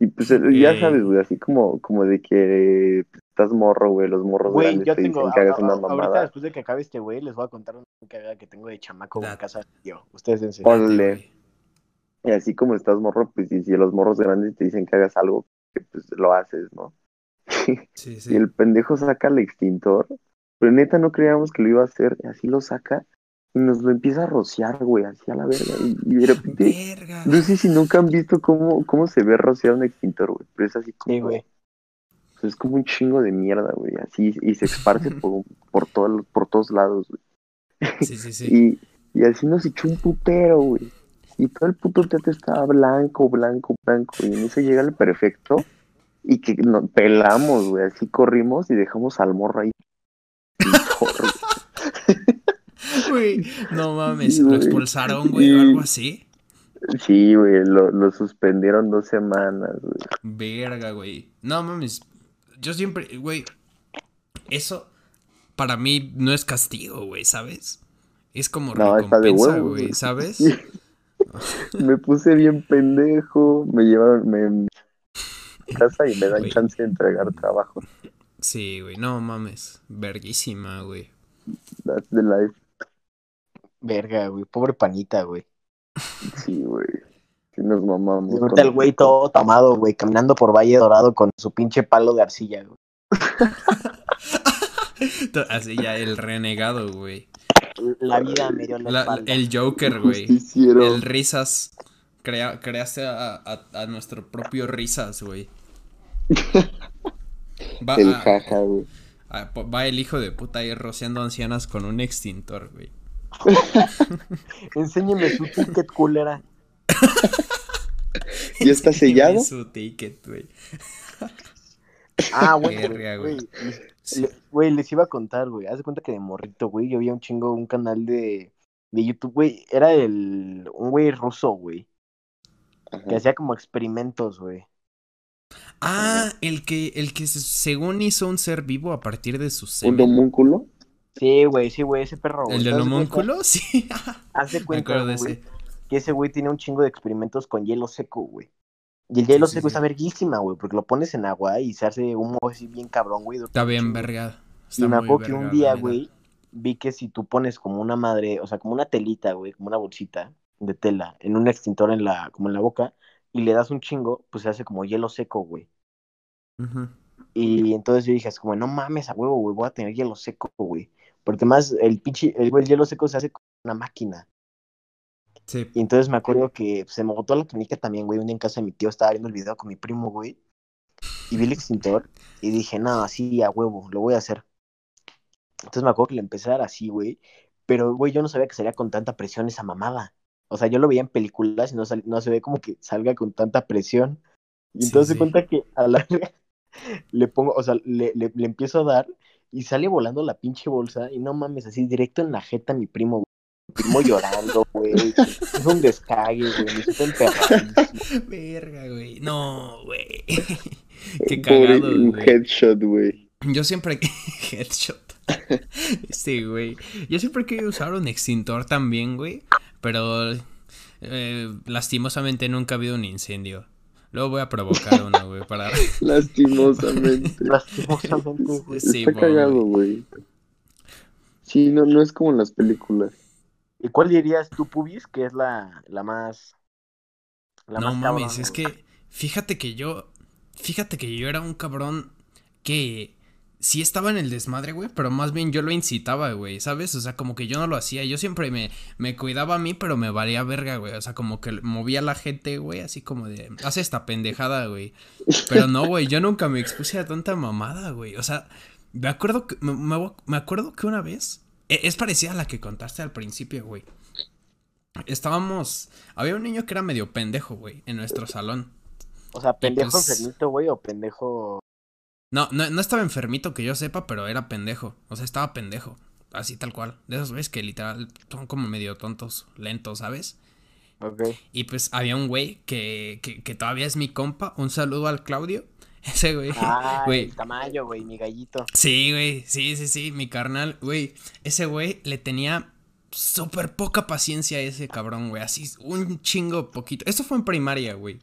Y pues el- ya Ok. sabes, güey, así como, como de que pues, estás morro, güey, los morros Güey, grandes yo te tengo. dicen que hagas una a- ahorita, mamada. después de que acabe este güey, les voy a contar una cagada que tengo de chamaco en casa de tío. Ustedes güey. Y así como estás morro, pues y si los morros grandes te dicen que hagas algo, que, pues lo haces, ¿no? Sí, Y sí. el pendejo saca el extintor, pero neta no creíamos que lo iba a hacer, y así lo saca y nos lo empieza a rociar, güey, así a la verga. Y, y de repente, Verga. no sé si nunca han visto cómo, cómo se ve rociar un extintor, güey, pero es así como, Sí, güey. pues, es como un chingo de mierda, güey, así, y se esparce por, por, todo, por todos lados, güey. Sí, sí, sí. Y, y así nos echó un putero, güey. Y todo el puto teatro estaba blanco, blanco, blanco. Y en eso llega el perfecto. Y que nos pelamos, güey. Así corrimos y dejamos al morro ahí. Güey, no mames, ¿lo expulsaron, güey, o algo así? Sí, güey. Lo, lo suspendieron dos semanas, güey. Verga, güey. No mames. Yo siempre, güey. Eso para mí no es castigo, güey, ¿sabes? Es como No, recompensa, güey. ¿sabes? Me puse bien pendejo. Me llevaron me... casa y me dan chance de entregar trabajo. Sí, güey, no mames. Verguísima, güey. That's the life. Verga, güey. Pobre panita, güey. Sí, güey. Sí nos mamamos. Y ahorita el güey todo tomado, güey, caminando por Valle Dorado con su pinche palo de arcilla, güey. Así ya el renegado, güey. La vida me dio la, La- espalda. el Joker, güey. El Risas. Crea- creaste a, a- a nuestro propio Risas, güey. Va, El jaja, güey. va el hijo de puta ahí rociando ancianas con un extintor, güey. Enséñeme su ticket, culera. ¿Ya está sellado? Su ticket, güey. Ah, güey. güey. les- Sí. le- Güey, les iba a contar, güey. Haz de cuenta que de morrito, güey, yo vi un chingo, un canal de, de YouTube, güey. Era el, un güey ruso, güey, que hacía como experimentos, güey. Ah, el que, el que se- según hizo un ser vivo a partir de su ¿Un semen. homúnculo? Sí, güey, sí, güey, ese perro, güey. ¿El del de cuenta- homúnculo? Sí. Haz de Me cuenta, güey, ese. que ese güey tiene un chingo de experimentos con hielo seco, güey. Y el hielo sí, seco sí. está verguísima, güey, porque lo pones en agua y se hace humo así bien cabrón, güey. Está bien chingo. verga. Y me acuerdo que un día, güey, vi que si tú pones como una madre, o sea, como una telita, güey, como una bolsita de tela en un extintor en la, como en la boca, y le das un chingo, pues se hace como hielo seco, güey. Ujú. Y entonces yo dije, es como, no mames, a huevo, güey, voy a tener hielo seco, güey. Porque más el pinche, el, el hielo seco se hace como una máquina. Sí. Y entonces me acuerdo que se me botó la canica también, güey. Un día en casa de mi tío estaba viendo el video con mi primo, güey. Y vi el extintor y dije, no, así a huevo, lo voy a hacer. Entonces me acuerdo que le empecé a dar así, güey. Pero, güey, yo no sabía que salía con tanta presión esa mamada. O sea, yo lo veía en películas y no, sal- no se ve como que salga con tanta presión. Y Sí, entonces se sí. cuenta que a la le pongo, o sea, le, le, le empiezo a dar y sale volando la pinche bolsa y no mames, así directo en la jeta mi primo, güey. Mi primo llorando, güey. Es un descague, güey. Me. Verga, güey. No, güey. Qué cagado, un güey. headshot, güey. Yo siempre. Headshot. Sí, güey. Yo siempre quería usar un extintor también, güey. Pero. eh, lastimosamente nunca ha habido un incendio. Luego voy a provocar uno, güey, para. Lastimosamente. Lastimosamente, güey. Sí, Está cagado, güey. Sí, no, no es como en las películas. ¿Y cuál dirías tú, Pubis, que es la, la más. La no más mames, es güey? que. Fíjate que yo. Fíjate que yo era un cabrón que. Sí estaba en el desmadre, güey, pero más bien yo lo incitaba, güey, ¿sabes? O sea, como que yo no lo hacía. Yo siempre me, me cuidaba a mí, pero me valía verga, güey. O sea, como que movía a la gente, güey, así como de. Hace esta pendejada, güey. Pero no, güey, yo nunca me expuse a tanta mamada, güey. O sea, me acuerdo que. Me, me- me acuerdo que una vez. e- Es parecida a la que contaste al principio, güey. Estábamos. Había un niño que era medio pendejo, güey, en nuestro salón. O sea, pendejo pues- enfermito, güey, o pendejo. No, no, no estaba enfermito que yo sepa, pero era pendejo. O sea, estaba pendejo. Así tal cual. De esos güeyes que literal son como medio tontos, lentos, ¿sabes? Ok. Y pues había un güey que, que, que todavía es mi compa. Un saludo al Claudio. Ese güey. Ah, Güey. el tamaño, güey, mi gallito. Sí, güey. Sí, sí, sí. Mi carnal. Güey. Ese güey le tenía súper poca paciencia a ese cabrón, güey. Así, un chingo poquito. Esto fue en primaria, güey.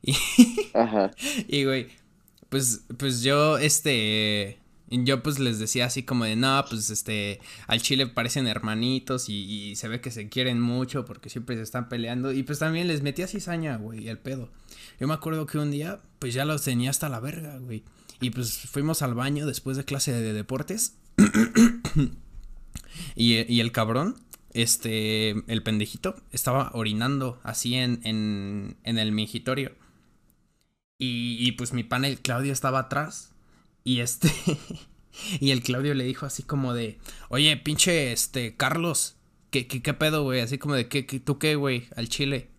Y, Ajá. y, güey, pues, pues yo, este, yo pues les decía así como de, no, pues, este, al chile parecen hermanitos y, se ve que se quieren mucho porque siempre se están peleando. Y pues también les metía cizaña, güey, el pedo. Yo me acuerdo que un día, pues ya los tenía hasta la verga, güey. Y pues fuimos al baño después de clase de deportes. y, y el cabrón, este, el pendejito, estaba orinando así en, en, en el mingitorio. Y, y pues mi pana, el Claudio, estaba atrás. Y este. y el Claudio le dijo así como de. Oye, pinche este, Carlos. ¿Qué, qué, qué pedo, güey? Así como de, ¿qué, qué, ¿tú qué, güey? Al chile.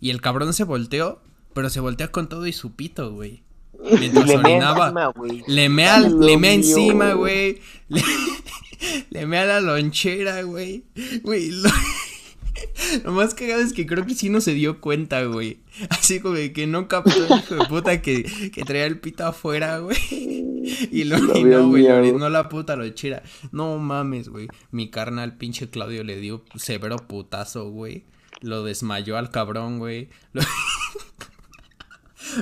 Y el cabrón se volteó, pero se voltea con todo y su pito, güey. Mientras Le mea orinaba. encima. Le mea, Ay, le mea encima, güey. Le, le mea la lonchera, güey. Güey, lo, lo más cagado es que creo que sí no se dio cuenta, güey. Así como de que no captó el hijo de puta que, que traía el pito afuera, güey. Y lo Lo orinó, había güey. Miado. orinó la puta lonchera. No mames, güey. Mi carnal, pinche Claudio, le dio severo putazo, güey. Lo desmayó al cabrón, güey. Lo...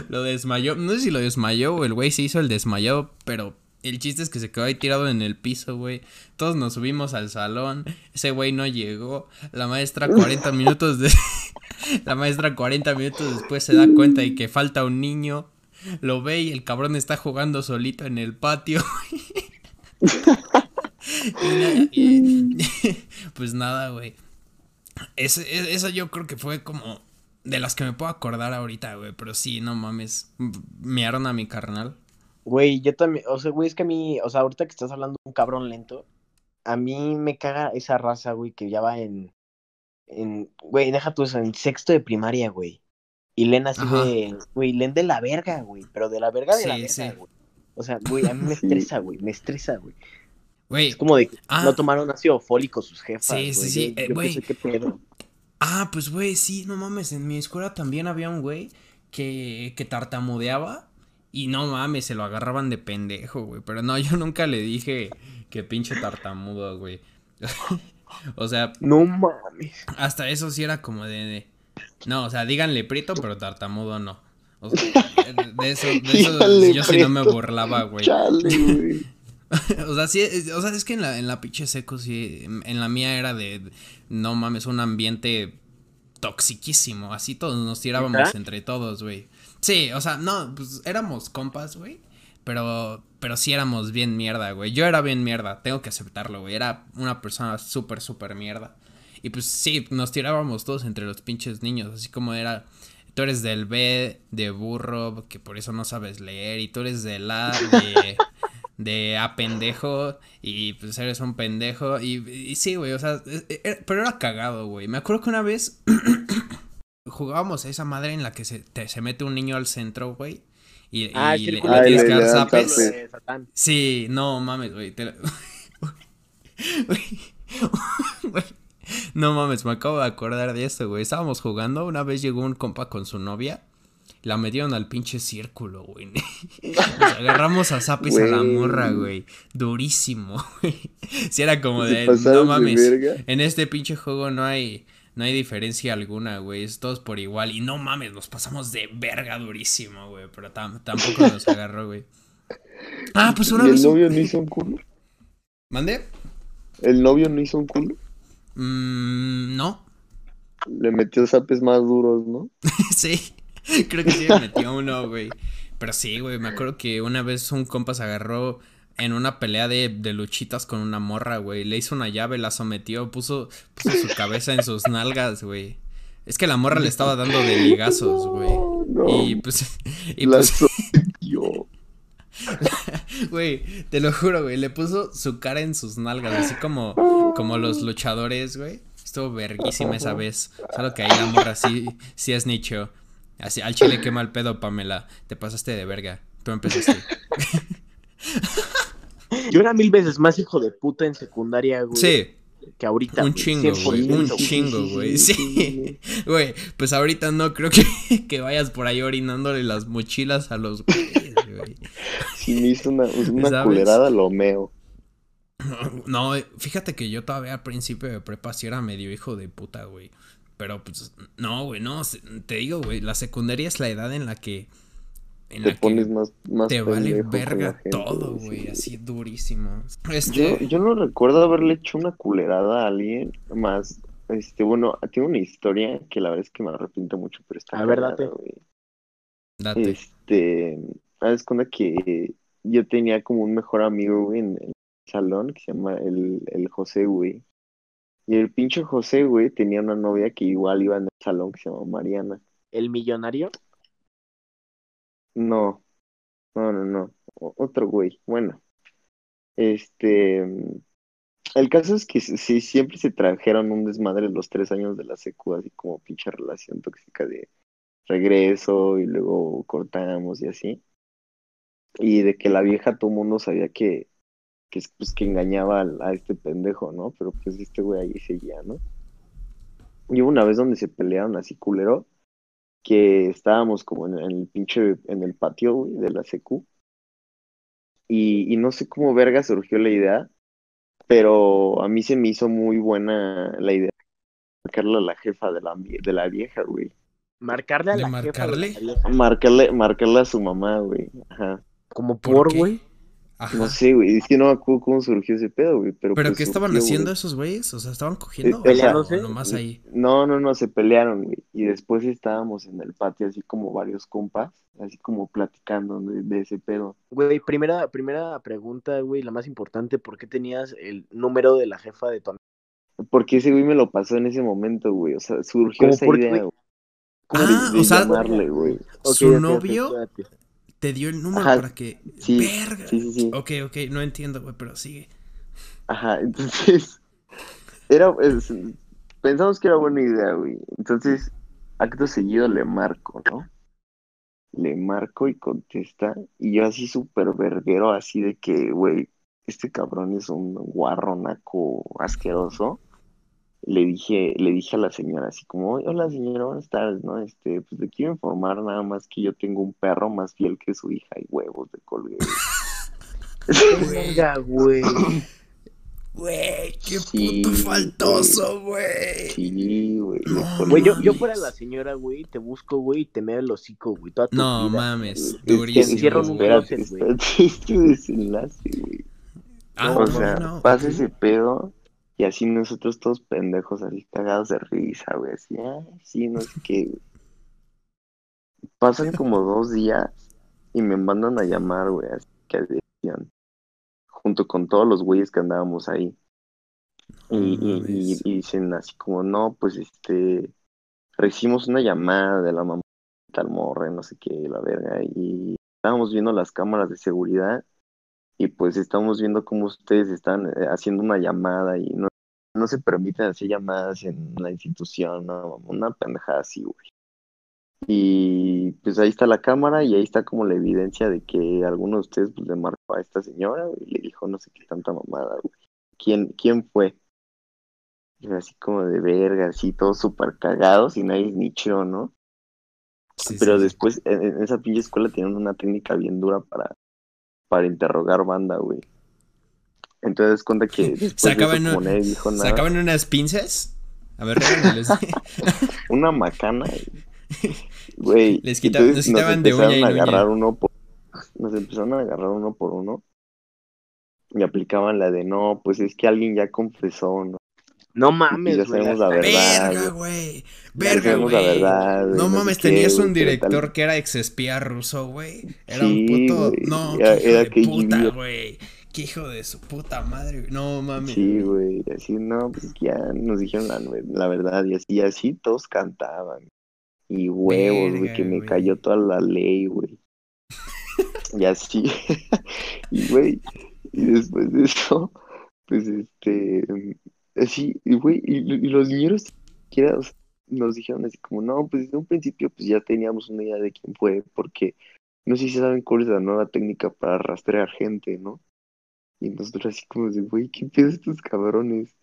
Lo desmayó. No sé si lo desmayó o el güey se hizo el desmayado, pero el chiste es que se quedó ahí tirado en el piso, güey. Todos nos subimos al salón. Ese güey no llegó. La maestra 40 minutos de... La maestra 40 minutos después se da cuenta de que falta un niño. Lo ve y el cabrón está jugando solito en el patio. Y pues nada, güey. E- Esa yo creo que fue como de las que me puedo acordar ahorita, güey. Pero sí, no mames. Mearon a mi carnal. Güey, yo también, o sea, güey, es que a mí, o sea, ahorita que estás hablando de un cabrón lento, a mí me caga esa raza, güey, que ya va en, en, güey, deja tú eso, en sexto de primaria, güey. Y Len así Ajá. de, güey, Len de la verga, güey, pero de la verga de la Sí, verga, sí. güey. O sea, güey, a mí me estresa, güey, me estresa, güey. Güey, Es como de que Ah. no tomaron ácido fólico sus jefas, Sí, güey. sí, sí, Yo- eh, yo güey. qué pedo. Ah, pues güey, sí, no mames, en mi escuela también había un güey que, que tartamudeaba y no mames, se lo agarraban de pendejo, güey. Pero no, yo nunca le dije que pinche tartamudo, güey. o sea, No mames. hasta eso sí era como de, de- No, o sea, díganle prito, pero tartamudo no. O sea, de eso, de eso Díganle yo sí no me prieto. burlaba, güey. Chale, güey. O sea, sí, es- o sea, es que en la, en la pinche seco, sí, en, en la mía era de, no mames, un ambiente toxiquísimo, así todos nos tirábamos entre todos, güey. Sí, o sea, no, pues éramos compas, güey, pero, pero sí éramos bien mierda, güey. Yo era bien mierda, tengo que aceptarlo, güey, era una persona súper, súper mierda. Y pues sí, nos tirábamos todos entre los pinches niños, así como era, tú eres del B, de burro, que por eso no sabes leer, y tú eres del A, de de a pendejo y pues eres un pendejo y, y sí, güey, o sea, e- e- pero era cagado, güey. Me acuerdo que una vez jugábamos a esa madre en la que se, te- se mete un niño al centro, güey. Y, Ah, y le, tienes que dar zapes. Sí, no mames, güey. te No mames, me acabo de acordar de esto, güey. Estábamos jugando, una vez llegó un compa con su novia. La metieron al pinche círculo, güey. Nos agarramos a zapes a la morra, güey. Durísimo, güey. Si era como de, no mames. En este pinche juego no hay, no hay diferencia alguna, güey. Es todos por igual. Y no mames, nos pasamos de verga durísimo, güey. Pero tam- tampoco nos agarró, güey. Ah, pues una ¿Y vez. el novio no hizo un culo? ¿Mande? ¿El novio no hizo un culo? Mm, no. Le metió zapes más duros, ¿no? sí. Creo que sí me metió uno, güey. Pero sí, güey. Me acuerdo que una vez un compa se agarró en una pelea de, de luchitas con una morra, güey. Le hizo una llave, la sometió, puso, puso su cabeza en sus nalgas, güey. Es que la morra le estaba dando de ligazos, güey. No, no. Y pues, y la pues, sometió. güey, te lo juro, güey, le puso su cara en sus nalgas, así como, como los luchadores, güey. Estuvo verguísima esa vez. Solo que ahí la morra sí, sí es nicho. Así, al chile quema el pedo, Pamela. Te pasaste de verga. Tú empezaste. Yo era mil veces más hijo de puta en secundaria, güey. Sí, Que ahorita. un chingo, güey. 100%, Un chingo, güey. Sí. Güey, pues ahorita no creo que, que vayas por ahí orinándole las mochilas a los güeyes, güey. Si me hizo una, una ¿Sabes? culerada, lo meo. No, fíjate que yo todavía al principio de prepa sí era medio hijo de puta, güey. Pero pues, no, güey, no. Te digo, güey, la secundaria es la edad en la que. En Te la pones que más, más te vale verga gente, todo, güey. sí. Así durísimo. Yo, Este. yo no recuerdo haberle hecho una culerada a alguien más. Este, bueno, tengo una historia que la verdad es que me arrepiento mucho, pero está A ver, date. güey. Date. Este, haz cuenta que yo tenía como un mejor amigo, güey, en el salón que se llama el, el José, güey. Y el pinche José, güey, tenía una novia que igual iba en el salón que se llama Mariana. El millonario. No, no, no, no. Otro güey. Bueno, este, el caso es que sí, siempre se trajeron un desmadre los tres años de la secu, así como pinche relación tóxica de regreso y luego cortamos y así. Y de que la vieja todo mundo sabía que, que, pues, que engañaba al- a, este pendejo, ¿no? Pero pues este güey ahí seguía, ¿no? Y hubo una vez donde se pelearon así culero, que estábamos como en, en el pinche, en el patio, güey, de la secu. Y, y no sé cómo verga surgió la idea, pero a mí se me hizo muy buena la idea de marcarle a la jefa de la, de la vieja, güey. Marcarle a ¿De la jefa de marcarle? la vieja. Marcarle, marcarle a su mamá, güey. Ajá. Como ¿Por por, qué? güey. Ajá. No sé, güey. Es que no me acuerdo cómo surgió ese pedo, güey. Pero, ¿Pero pues qué estaban surgió, haciendo güey. esos güeyes? O sea, ¿estaban cogiendo? Eh, o- peleándose. o nomás ahí. No, no, no, se pelearon, güey. Y después estábamos en el patio, así como varios compas, así como platicando de, de ese pedo. Güey, primera, primera pregunta, güey, la más importante, ¿por qué tenías el número de la jefa de tu amigo? Porque ese güey me lo pasó en ese momento, güey. O sea, surgió ¿Cómo esa por qué, idea, güey? Ah, de, de o sea, llamarle, güey. Su novio espérate. Te dio el número Ajá, para que. sí, Verga. sí, sí, sí. Ok, ok, no entiendo, güey, pero sigue. Ajá, entonces, era, es- pensamos que era buena idea, güey. Entonces, acto seguido le marco, ¿no? Le marco y contesta. Y yo así súper verguero, así de que, güey, este cabrón es un guarro naco asqueroso. Le dije, le dije a la señora así como, hola señora, buenas tardes, ¿no? Este, pues le quiero informar nada más que yo tengo un perro más fiel que su hija y huevos de colgué. Venga, güey. Güey, qué Sí, puto faltoso, güey. Sí, güey. No. Güey, yo, yo fuera la señora, güey, te busco, güey, y te meo el hocico, güey, toda tu No vida. mames, durísimo. encierro en un güey. closet, este desenlace, güey. Ah, o sea, bueno, pasa ese pedo y así nosotros todos pendejos, así cagados de risa, güey, así, ah, sí, no sé qué, güey. Pasan como dos días y me mandan a llamar, güey, así que decían, junto con todos los güeyes que andábamos ahí. Y, y, y- y dicen así como, no, pues este, recibimos una llamada de la mamá de tal morra, no sé qué, la verga, y estábamos viendo las cámaras de seguridad y pues estamos viendo cómo ustedes están eh, haciendo una llamada y no, no se permiten hacer llamadas en la institución, no, una pendejada así, güey. Y pues ahí está la cámara y ahí está como la evidencia de que alguno de ustedes pues le marcó a esta señora güey, y le dijo no sé qué tanta mamada, güey. ¿Quién, quién fue? Y así como de verga, así todos súper cagados y nadie nichó, ¿no? Sí, Pero sí. después en, en esa pinche escuela tienen una técnica bien dura para, para interrogar banda, güey. Entonces cuenta que eso, ¿Sacaban, dijo nada, ¿Sacaban unas pinzas? A ver, una macana, güey. Les quita- entonces les quitaban de uña y a uña. agarrar uno por, nos empezaron a agarrar uno por uno y aplicaban la de no, pues es que alguien ya confesó, ¿no? No mames, ya güey. sabemos la verdad, Verga, güey. güey. Ya Verga, sabemos la güey. No mames, qué, tenías un director que era ex espía ruso, güey. Era Sí, un puto. No, era- qué hijo era de KGB. puta, güey. Qué hijo de su puta madre, güey. No mames. Sí, güey, así no, pues ya nos dijeron la, la verdad y así, y así todos cantaban. Y huevos, güey, que me cayó toda la ley, güey. Y así, y güey, y después de eso, pues este, así, y güey, y, y los niñeros nos dijeron así como, no, pues desde un principio pues ya teníamos una idea de quién fue, porque no sé si saben cuál es la nueva técnica para rastrear gente, ¿no? Y nosotros así como de, güey, ¿qué pedo estos cabrones?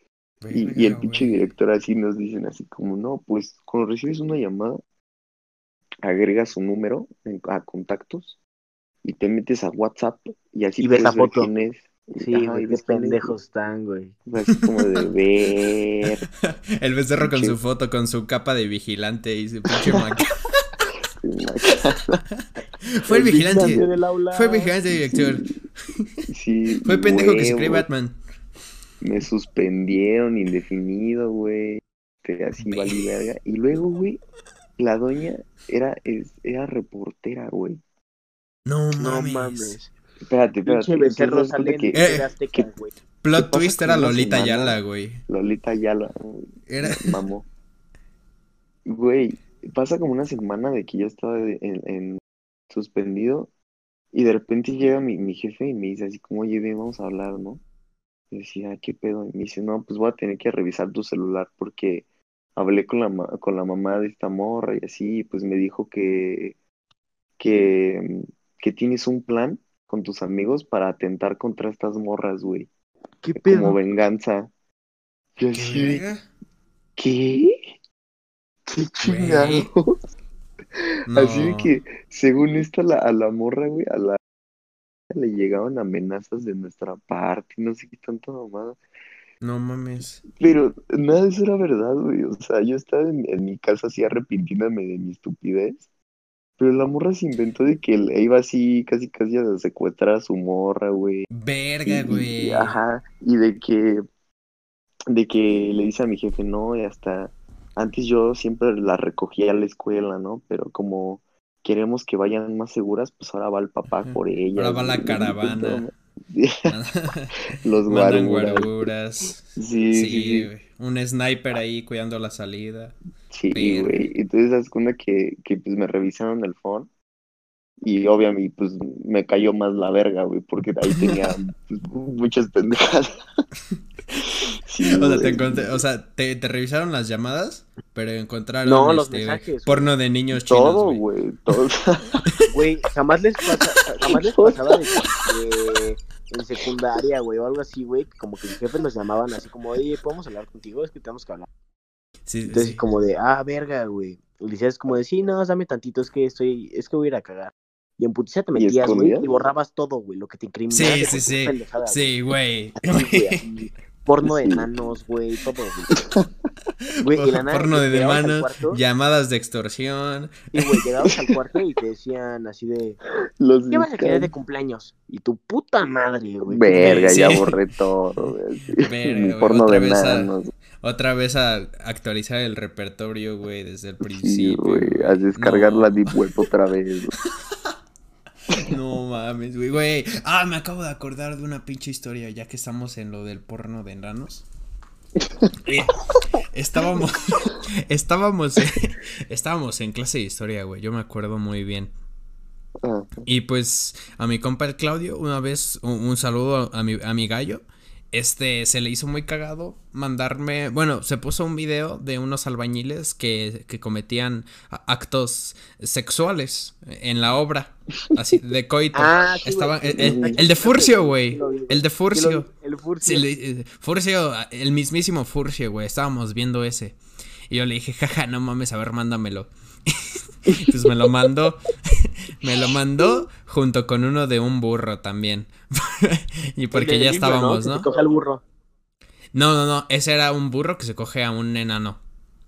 Y, y el pinche director así nos dicen así como, no, pues cuando recibes una llamada, agregas su número en- a contactos y te metes a WhatsApp y así Y ves la foto. quién es. Sí, Ajá, güey, qué pendejos están, güey. Así como de ver. El becerro con su foto, con su capa de vigilante y su pinche maca. Fue el vigilante. del aula. Fue el vigilante director. Sí, Fue el pendejo que se cree. Batman. Me suspendieron indefinido, güey. Que así valí verga. Y luego, güey, la doña era, es, era reportera, güey. No No mames. mames. Espérate, espérate. Cuenta Eh, TV Azteca, güey. ¿Qué Plot twist era Lolita? Yala, güey. Lolita Yala, Era. mamó. Güey, pasa como una semana de que yo estaba de- en, en suspendido y de repente llega mi, mi jefe y me dice así como, oye, ven, vamos a hablar, ¿no? Y decía, ¿qué pedo? Y me dice, no, pues voy a tener que revisar tu celular porque hablé con la, ma- con la mamá de esta morra y así, y pues me dijo que, que, que tienes un plan con tus amigos para atentar contra estas morras, güey, ¿Qué como pedo? venganza. Yo ¿Qué así? ¿qué? ¿Qué chingados? No. Así de que, según esto, a la, a la morra, güey, a la le llegaban amenazas de nuestra parte, no sé qué tanta mamada. No mames. Pero nada de eso era verdad, güey. O sea, yo estaba en, en mi casa así arrepintiéndome de mi estupidez. Pero la morra se inventó de que le iba así, casi casi a secuestrar a su morra, güey. Verga, y- güey. y- ajá, y de que, de que le dice a mi jefe, no, y hasta antes yo siempre la recogía a la escuela, ¿no? Pero como queremos que vayan más seguras, pues ahora va el papá por ella. Ahora va la caravana. Los guaruras. guaruras. Sí, sí, Sí, sí. güey. Un sniper ahí cuidando la salida. Sí, güey. Entonces, haz cuenta que, que pues me revisaron el phone y obviamente pues me cayó más la verga, güey, porque ahí tenía pues, muchas pendejadas. Sí, O sea, te encontré, o sea, te, te revisaron las llamadas, pero encontraron No, los este, mensajes, porno de niños chinos, Todo, güey. Todo. Güey, jamás les pasa, jamás les pasaba de, en secundaria, güey, o algo así, güey, como que mis jefes nos llamaban así como, oye, ¿podemos hablar contigo? Es que tenemos que hablar. Sí, Entonces, sí. como de, ah, verga, güey. Y decías como de, sí, no, dame tantito, es que estoy, es que voy a ir a cagar. Y en putiza te ¿Y metías, güey, y borrabas todo, güey, lo que te incriminaba. Sí, sí, sí. Sí, güey. Porno de Sí. enanos, güey, todo, güey. Y la nada, Porno de cuarto, llamadas de extorsión. Y, güey, llegabas al cuarto y te decían así de, Los ¿qué vas a querer de cumpleaños? Y tu puta madre, güey. Verga, Sí. ya borré todo, güey. Verga, porno de vez a-. Otra vez a actualizar el repertorio, güey, desde el Sí, principio. güey. güey. A descargar No. la Deep Web otra vez. güey. No mames, güey, güey. Ah, me acabo de acordar de una pinche historia, ya que estamos en lo del porno de enanos. Eh, estábamos, estábamos, estábamos en clase de historia, güey. Yo me acuerdo muy bien. Ah, Y pues a mi compa el Claudio, una vez, un, un saludo a mi, a mi gallo. Este se le hizo muy cagado mandarme. Bueno, se puso un video de unos albañiles que, que cometían actos sexuales en la obra. Así, de coito. Ah, sí, Estaba, güey. el, el- el de Furcio, güey. El de Furcio. El Furcio. Sí, le- eh, Furcio, el mismísimo Furcio, güey. Estábamos viendo ese. Y yo le dije, jaja, no mames, a ver, mándamelo. Pues me lo mandó. me lo mandó junto con uno de un burro también. y porque ya estábamos, ¿no? se coge al burro. No, no, no. Ese era un burro que se coge a un enano.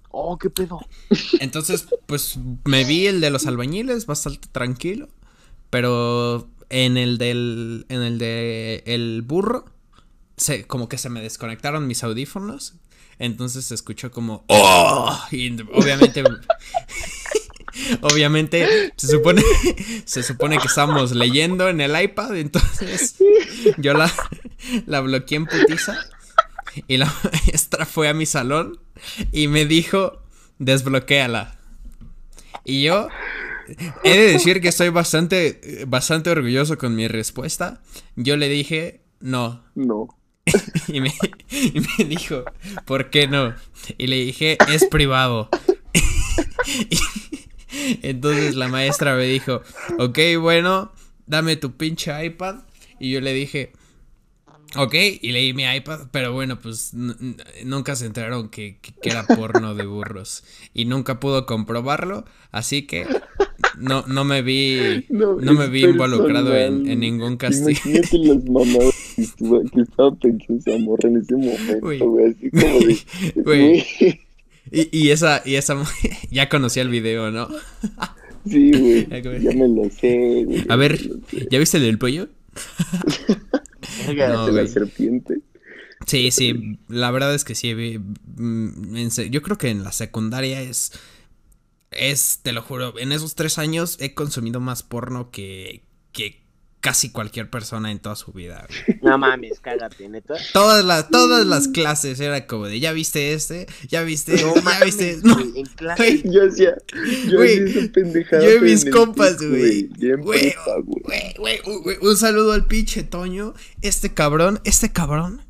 Oh, qué pedo. Entonces, pues me vi el de los albañiles bastante tranquilo. Pero en el del. En el de el burro. Se, como que se me desconectaron mis audífonos. Entonces se escuchó como. ¡Oh! Y obviamente. obviamente. Se supone. Se supone que estamos leyendo en el iPad. Entonces. Yo la, la bloqueé en putiza. Y la maestra fue a mi salón. Y me dijo. Desbloquéala. Y yo. He de decir que estoy bastante, bastante orgulloso con mi respuesta. Yo le dije, no. no. Y me, y me dijo, ¿por qué no? Y le dije, es privado. Y entonces la maestra me dijo, ok, bueno, dame tu pinche iPad. Y yo le dije, ok, y leí mi iPad, pero bueno, pues nunca se enteraron que, que- que era porno de burros. Y nunca pudo comprobarlo, así que no, no me vi, no, me vi involucrado en, ningún castigo. Imagínate las que, estaba pensando esa morra en ese momento, Güey. güey. Así como de. Güey. güey, Y, y esa, y esa, ya conocía el video, ¿no? Sí, güey. Ya me lo sé, güey. A ver, ya me lo sé. ¿ya viste el del pollo? No, De la serpiente. Sí, sí, la verdad es que sí. mm, yo creo que en la secundaria es, es, te lo juro, en esos tres años he consumido más porno que, que casi cualquier persona en toda su vida. güey. No mames, cágate, neta. Todas las, todas las clases era como de, ¿ya viste este? ¿Ya viste este? No ¿Ya mames, viste este?" No, güey, en clase. Yo hacía. Yo Güey, hacía esa pendejada. yo y mis compas, güey, un saludo al pinche Toño. Este cabrón, este cabrón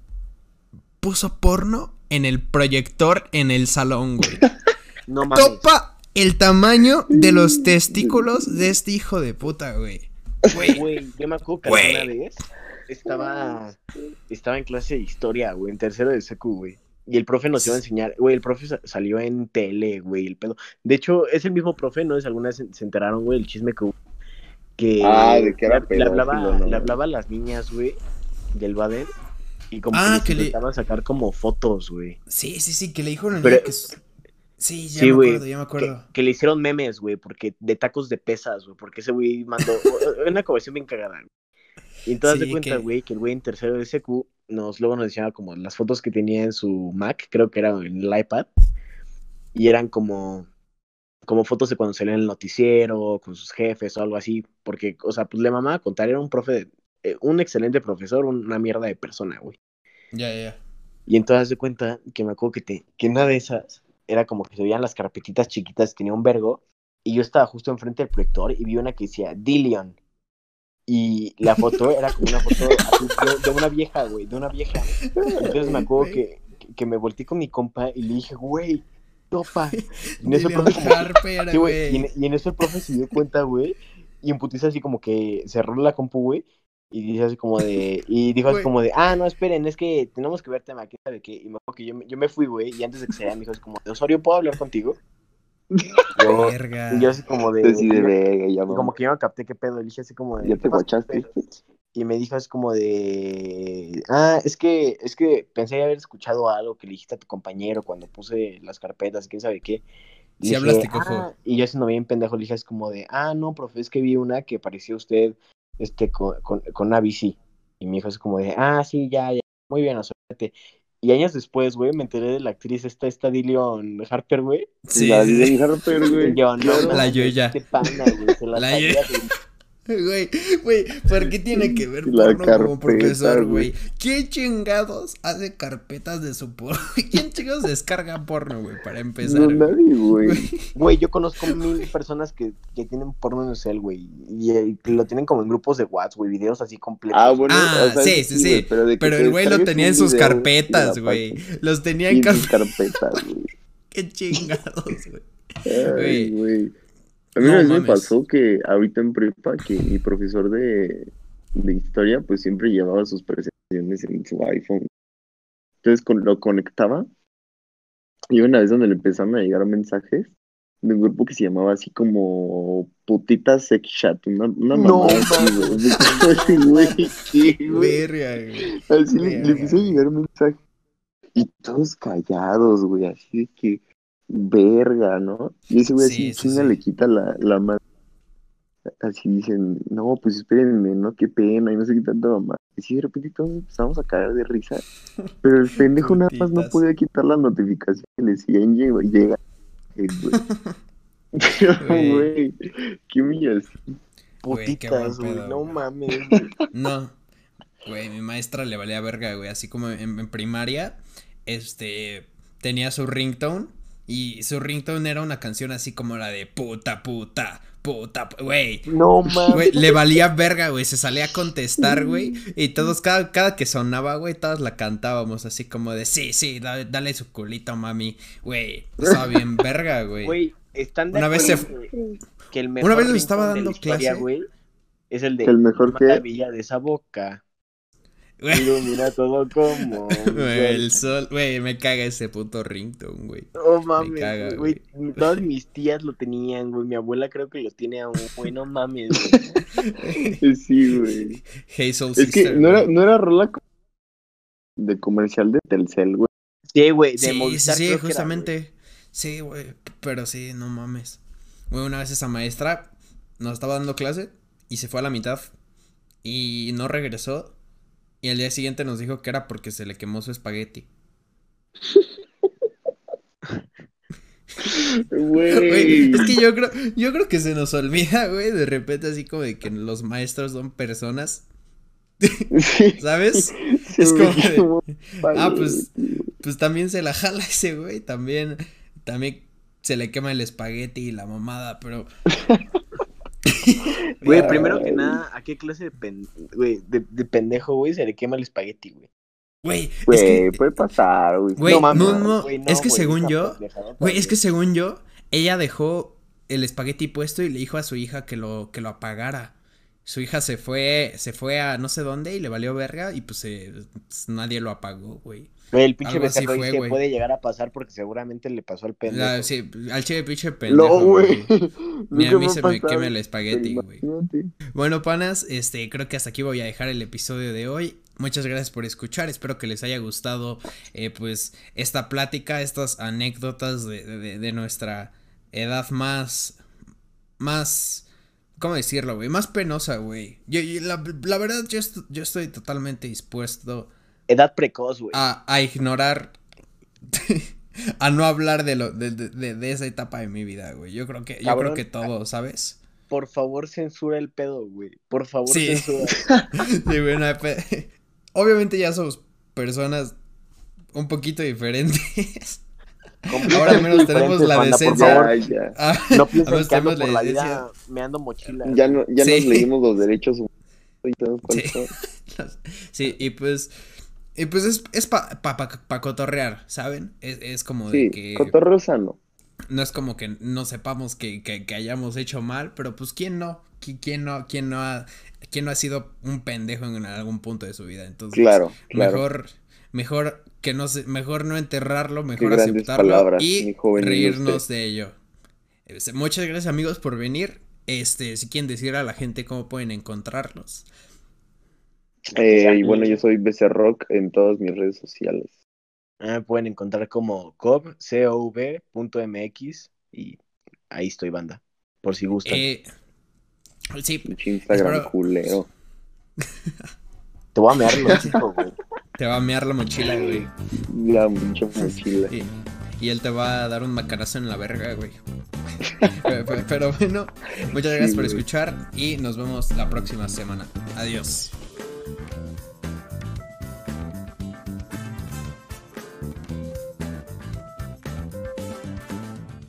puso porno en el proyector en el salón, güey. No mames. Topa el tamaño de los testículos de este hijo de puta, güey. Güey, Güey, yo me acuerdo que Güey. una vez estaba, estaba en clase de historia, güey, en tercero de secu, güey. Y el profe nos iba a enseñar, güey, el profe sa- salió en tele, güey, el pedo. De hecho, es el mismo profe, ¿no? Es alguna vez se, se enteraron, güey, el chisme que hubo. Que Ah, de que era le, le hablaba, le hablaba a las niñas, güey, del Baden. Y como Ah, que, que le- intentaban sacar como fotos, güey. sí, sí, sí, que le dijo una Pero- niña que Sí, ya Sí, me acuerdo, ya me Que, acuerdo. que le hicieron memes, güey, porque de tacos de pesas, güey, porque ese güey mandó una conversación bien cagada. güey. Y entonces Sí, de cuenta, güey, que el güey en tercero de SQ nos luego nos enseñaba como las fotos que tenía en su Mac, creo que era en el iPad, y eran como como fotos de cuando salía en el noticiero, con sus jefes o algo así, porque, o sea, pues le mamaba contar, era un profe, de- eh, un excelente profesor, una mierda de persona, güey. Ya, ya. Y entonces de cuenta que me acuerdo que, te, que una de esas era como que se veían las carpetitas chiquitas, tenía un vergo, y yo estaba justo enfrente del proyector y vi una que decía Dillion. Y la foto era como una foto así de, de una vieja, güey, de una vieja. Entonces me acuerdo que, que, me volteé con mi compa y le dije, güey, topa. Y en eso el profe Harper, sí, güey, y, en, y en eso el profe se dio cuenta, güey, y en putiza así como que cerró la compu, güey, y dice así como de, y dijo así como de, ah, no, esperen, es que tenemos que ver tema, quién sabe qué, y me acuerdo que yo, me- yo me fui, güey, y antes de que se vaya me dijo así como, de, Osorio, ¿puedo hablar contigo? Yo, Verga. y yo así como de, y yo- verga, ya y como que yo no capté qué pedo, le dije así como de, ¿Ya "¿Qué te pedo?". Y me dijo así como de, ah, es que, es que pensé haber escuchado algo que le dijiste a tu compañero cuando puse las carpetas, quién sabe qué. Y Sí dije, hablaste, cojo. "Ah", y yo siendo bien pendejo le dije así como de, ah, no, profe, es que vi una que parecía usted, este, con, con, con bici. Y me dijo así como de, ah, sí, ya, ya, muy bien, suerte. Y años después, güey, me enteré de la actriz esta, esta Dillion Harper, güey. Sí, la sí. Harper, güey. Yo, no. La Yoya. Este pana, güey, se la, La Güey, güey, ¿por qué tiene que ver La porno como carpeta, profesor, güey. ¿Quién chingados hace carpetas de su porno? ¿Quién chingados descarga porno, güey? Para empezar. No, güey? nadie, güey. Güey, yo conozco mil personas que, que tienen porno en el cel, güey. Y, eh, que lo tienen como en grupos de WhatsApp, güey, videos así completos. Ah, bueno, Ah, o sea, sí, sí, sí. güey, pero, el güey lo tenía en sus carpetas, y güey. Los tenía en carpetas. carpetas, güey. Qué chingados, güey. Güey. A mí No una vez me pasó que ahorita en prepa, que mi profesor de, de historia, pues siempre llevaba sus presentaciones en su iPhone. Entonces con- lo conectaba y una vez donde le empezaron a llegar mensajes de un grupo que se llamaba así como Putita Sex Chat, una, una No mamá así, güey. ¿qué, güey? Verga, güey. Así le, le empezó a llegar mensajes. Y todos callados, güey, así de que, verga, ¿no? Y ese güey Sí, así, sí, chinga, sí. le quita la, la mano. Así dicen, no, pues espérenme, ¿no? Qué pena, y no sé qué tanto mamá. Y sí, de repente todos empezamos a caer de risa. Pero el pendejo nada más no podía quitar la notificación que le siguen llega, llega. güey. Pero, Güey. qué humillación. Putitas, güey, pedo, no mames. güey. No. Güey, mi maestra le valía verga, güey. Así como en, en primaria, este, tenía su ringtone. Y su ringtone era una canción así como la de puta, puta, puta, pu- güey. No mames. Le valía verga, güey. Se salía a contestar, güey. Y todos, cada, cada que sonaba, güey, todos la cantábamos así como de sí, sí, dale, dale su culito, mami. Güey, estaba bien verga, güey. Güey, están de Una vez acuerdo que, que el mejor Una vez le estaba dando historia, clase. es el de El mejor que- maravilla de esa boca. Güey, Ilumina todo como. el sol. güey, me caga ese puto ringtone, güey. No mames, güey. Todas mis tías lo tenían, güey. Mi abuela creo que lo tiene aún, güey. No mames, güey. Sí, güey. Hazel Es que no era, no era rola de comercial de Telcel, güey. Sí, güey. De Sí, sí, Movistar sí, creo que era, justamente. sí, güey, pero sí, no mames. Güey, una vez esa maestra nos estaba dando clase y se fue a la mitad y no regresó. Y al día siguiente nos dijo que era porque se le quemó su espagueti. Güey, Güey. es que yo creo, yo creo que se nos olvida, güey, de repente así como de que los maestros son personas, Sí, ¿sabes? es como de- Ah, pues, pues también se la jala ese güey, también, también se le quema el espagueti y la mamada, pero... Güey, primero que nada, ¿a qué clase de, pen... güey, de, de pendejo, güey, se le quema el espagueti, güey? Güey, es Güey, que, puede pasar, güey. Güey, no, mames, no, güey, es que güey, según yo, güey, es que según yo, ella dejó el espagueti puesto y le dijo a su hija que lo, que lo apagara. Su hija se fue, se fue a no sé dónde y le valió verga y pues, eh, pues, nadie lo apagó, güey. El pinche becerro fue, güey. puede llegar a pasar porque seguramente le pasó al pendejo. La- sí, al chile pinche pendejo. No, güey. Ni a mí se me quema el espagueti, güey. Bueno, panas, este, creo que hasta aquí voy a dejar el episodio de hoy. Muchas gracias por escuchar. Espero que les haya gustado, eh, pues, esta plática, estas anécdotas de, de- de nuestra edad más, más, ¿cómo decirlo, güey? Más penosa, güey. Yo, yo- la, la verdad, yo, est- yo estoy totalmente dispuesto Edad precoz, güey. a, a ignorar, a no hablar de lo, de, de- de- esa etapa de mi vida, güey. Yo creo que, yo creo que todo, ¿sabes? Por favor, censura el pedo, güey. Por favor, Sí. censura. Sí, güey, no hay pe- Obviamente ya somos personas un poquito diferentes. Ahora al menos tenemos la banda, decencia. favor. Ya, ya. Ah, No piensen que ando por la decencia. vida meando mochilas. Ya, no, ya Sí. nos leímos los derechos humanos y todo. Sí, y pues Y pues es, es para pa, pa, pa cotorrear, ¿saben? Es, es como Sí, de que cotorreo sano. no es como que no sepamos que, que, que hayamos hecho mal, pero pues quién no, Qui- quién no, quién no ha, quién no ha sido un pendejo en algún punto de su vida. Entonces, Claro, claro. mejor, mejor que no se, mejor no enterrarlo, Qué mejor grandes aceptarlo palabras, y reírnos de ello. Este, Muchas gracias amigos por venir. Este, si quieren decir a la gente cómo pueden encontrarlos. Eh, y bueno, yo soy BC Rock en todas mis redes sociales. Ah, me pueden encontrar como cov.mx y ahí estoy, banda. Por si gustan. Eh, sí, Instagram Espero- culero. Te voy a mear los hijos, güey. te va a mear la mochila, güey. La pinche mochila. Y, y él te va a dar un macanazo en la verga, güey. pero, pero- pero bueno, muchas gracias Sí, por güey. escuchar y nos vemos la próxima semana. Adiós.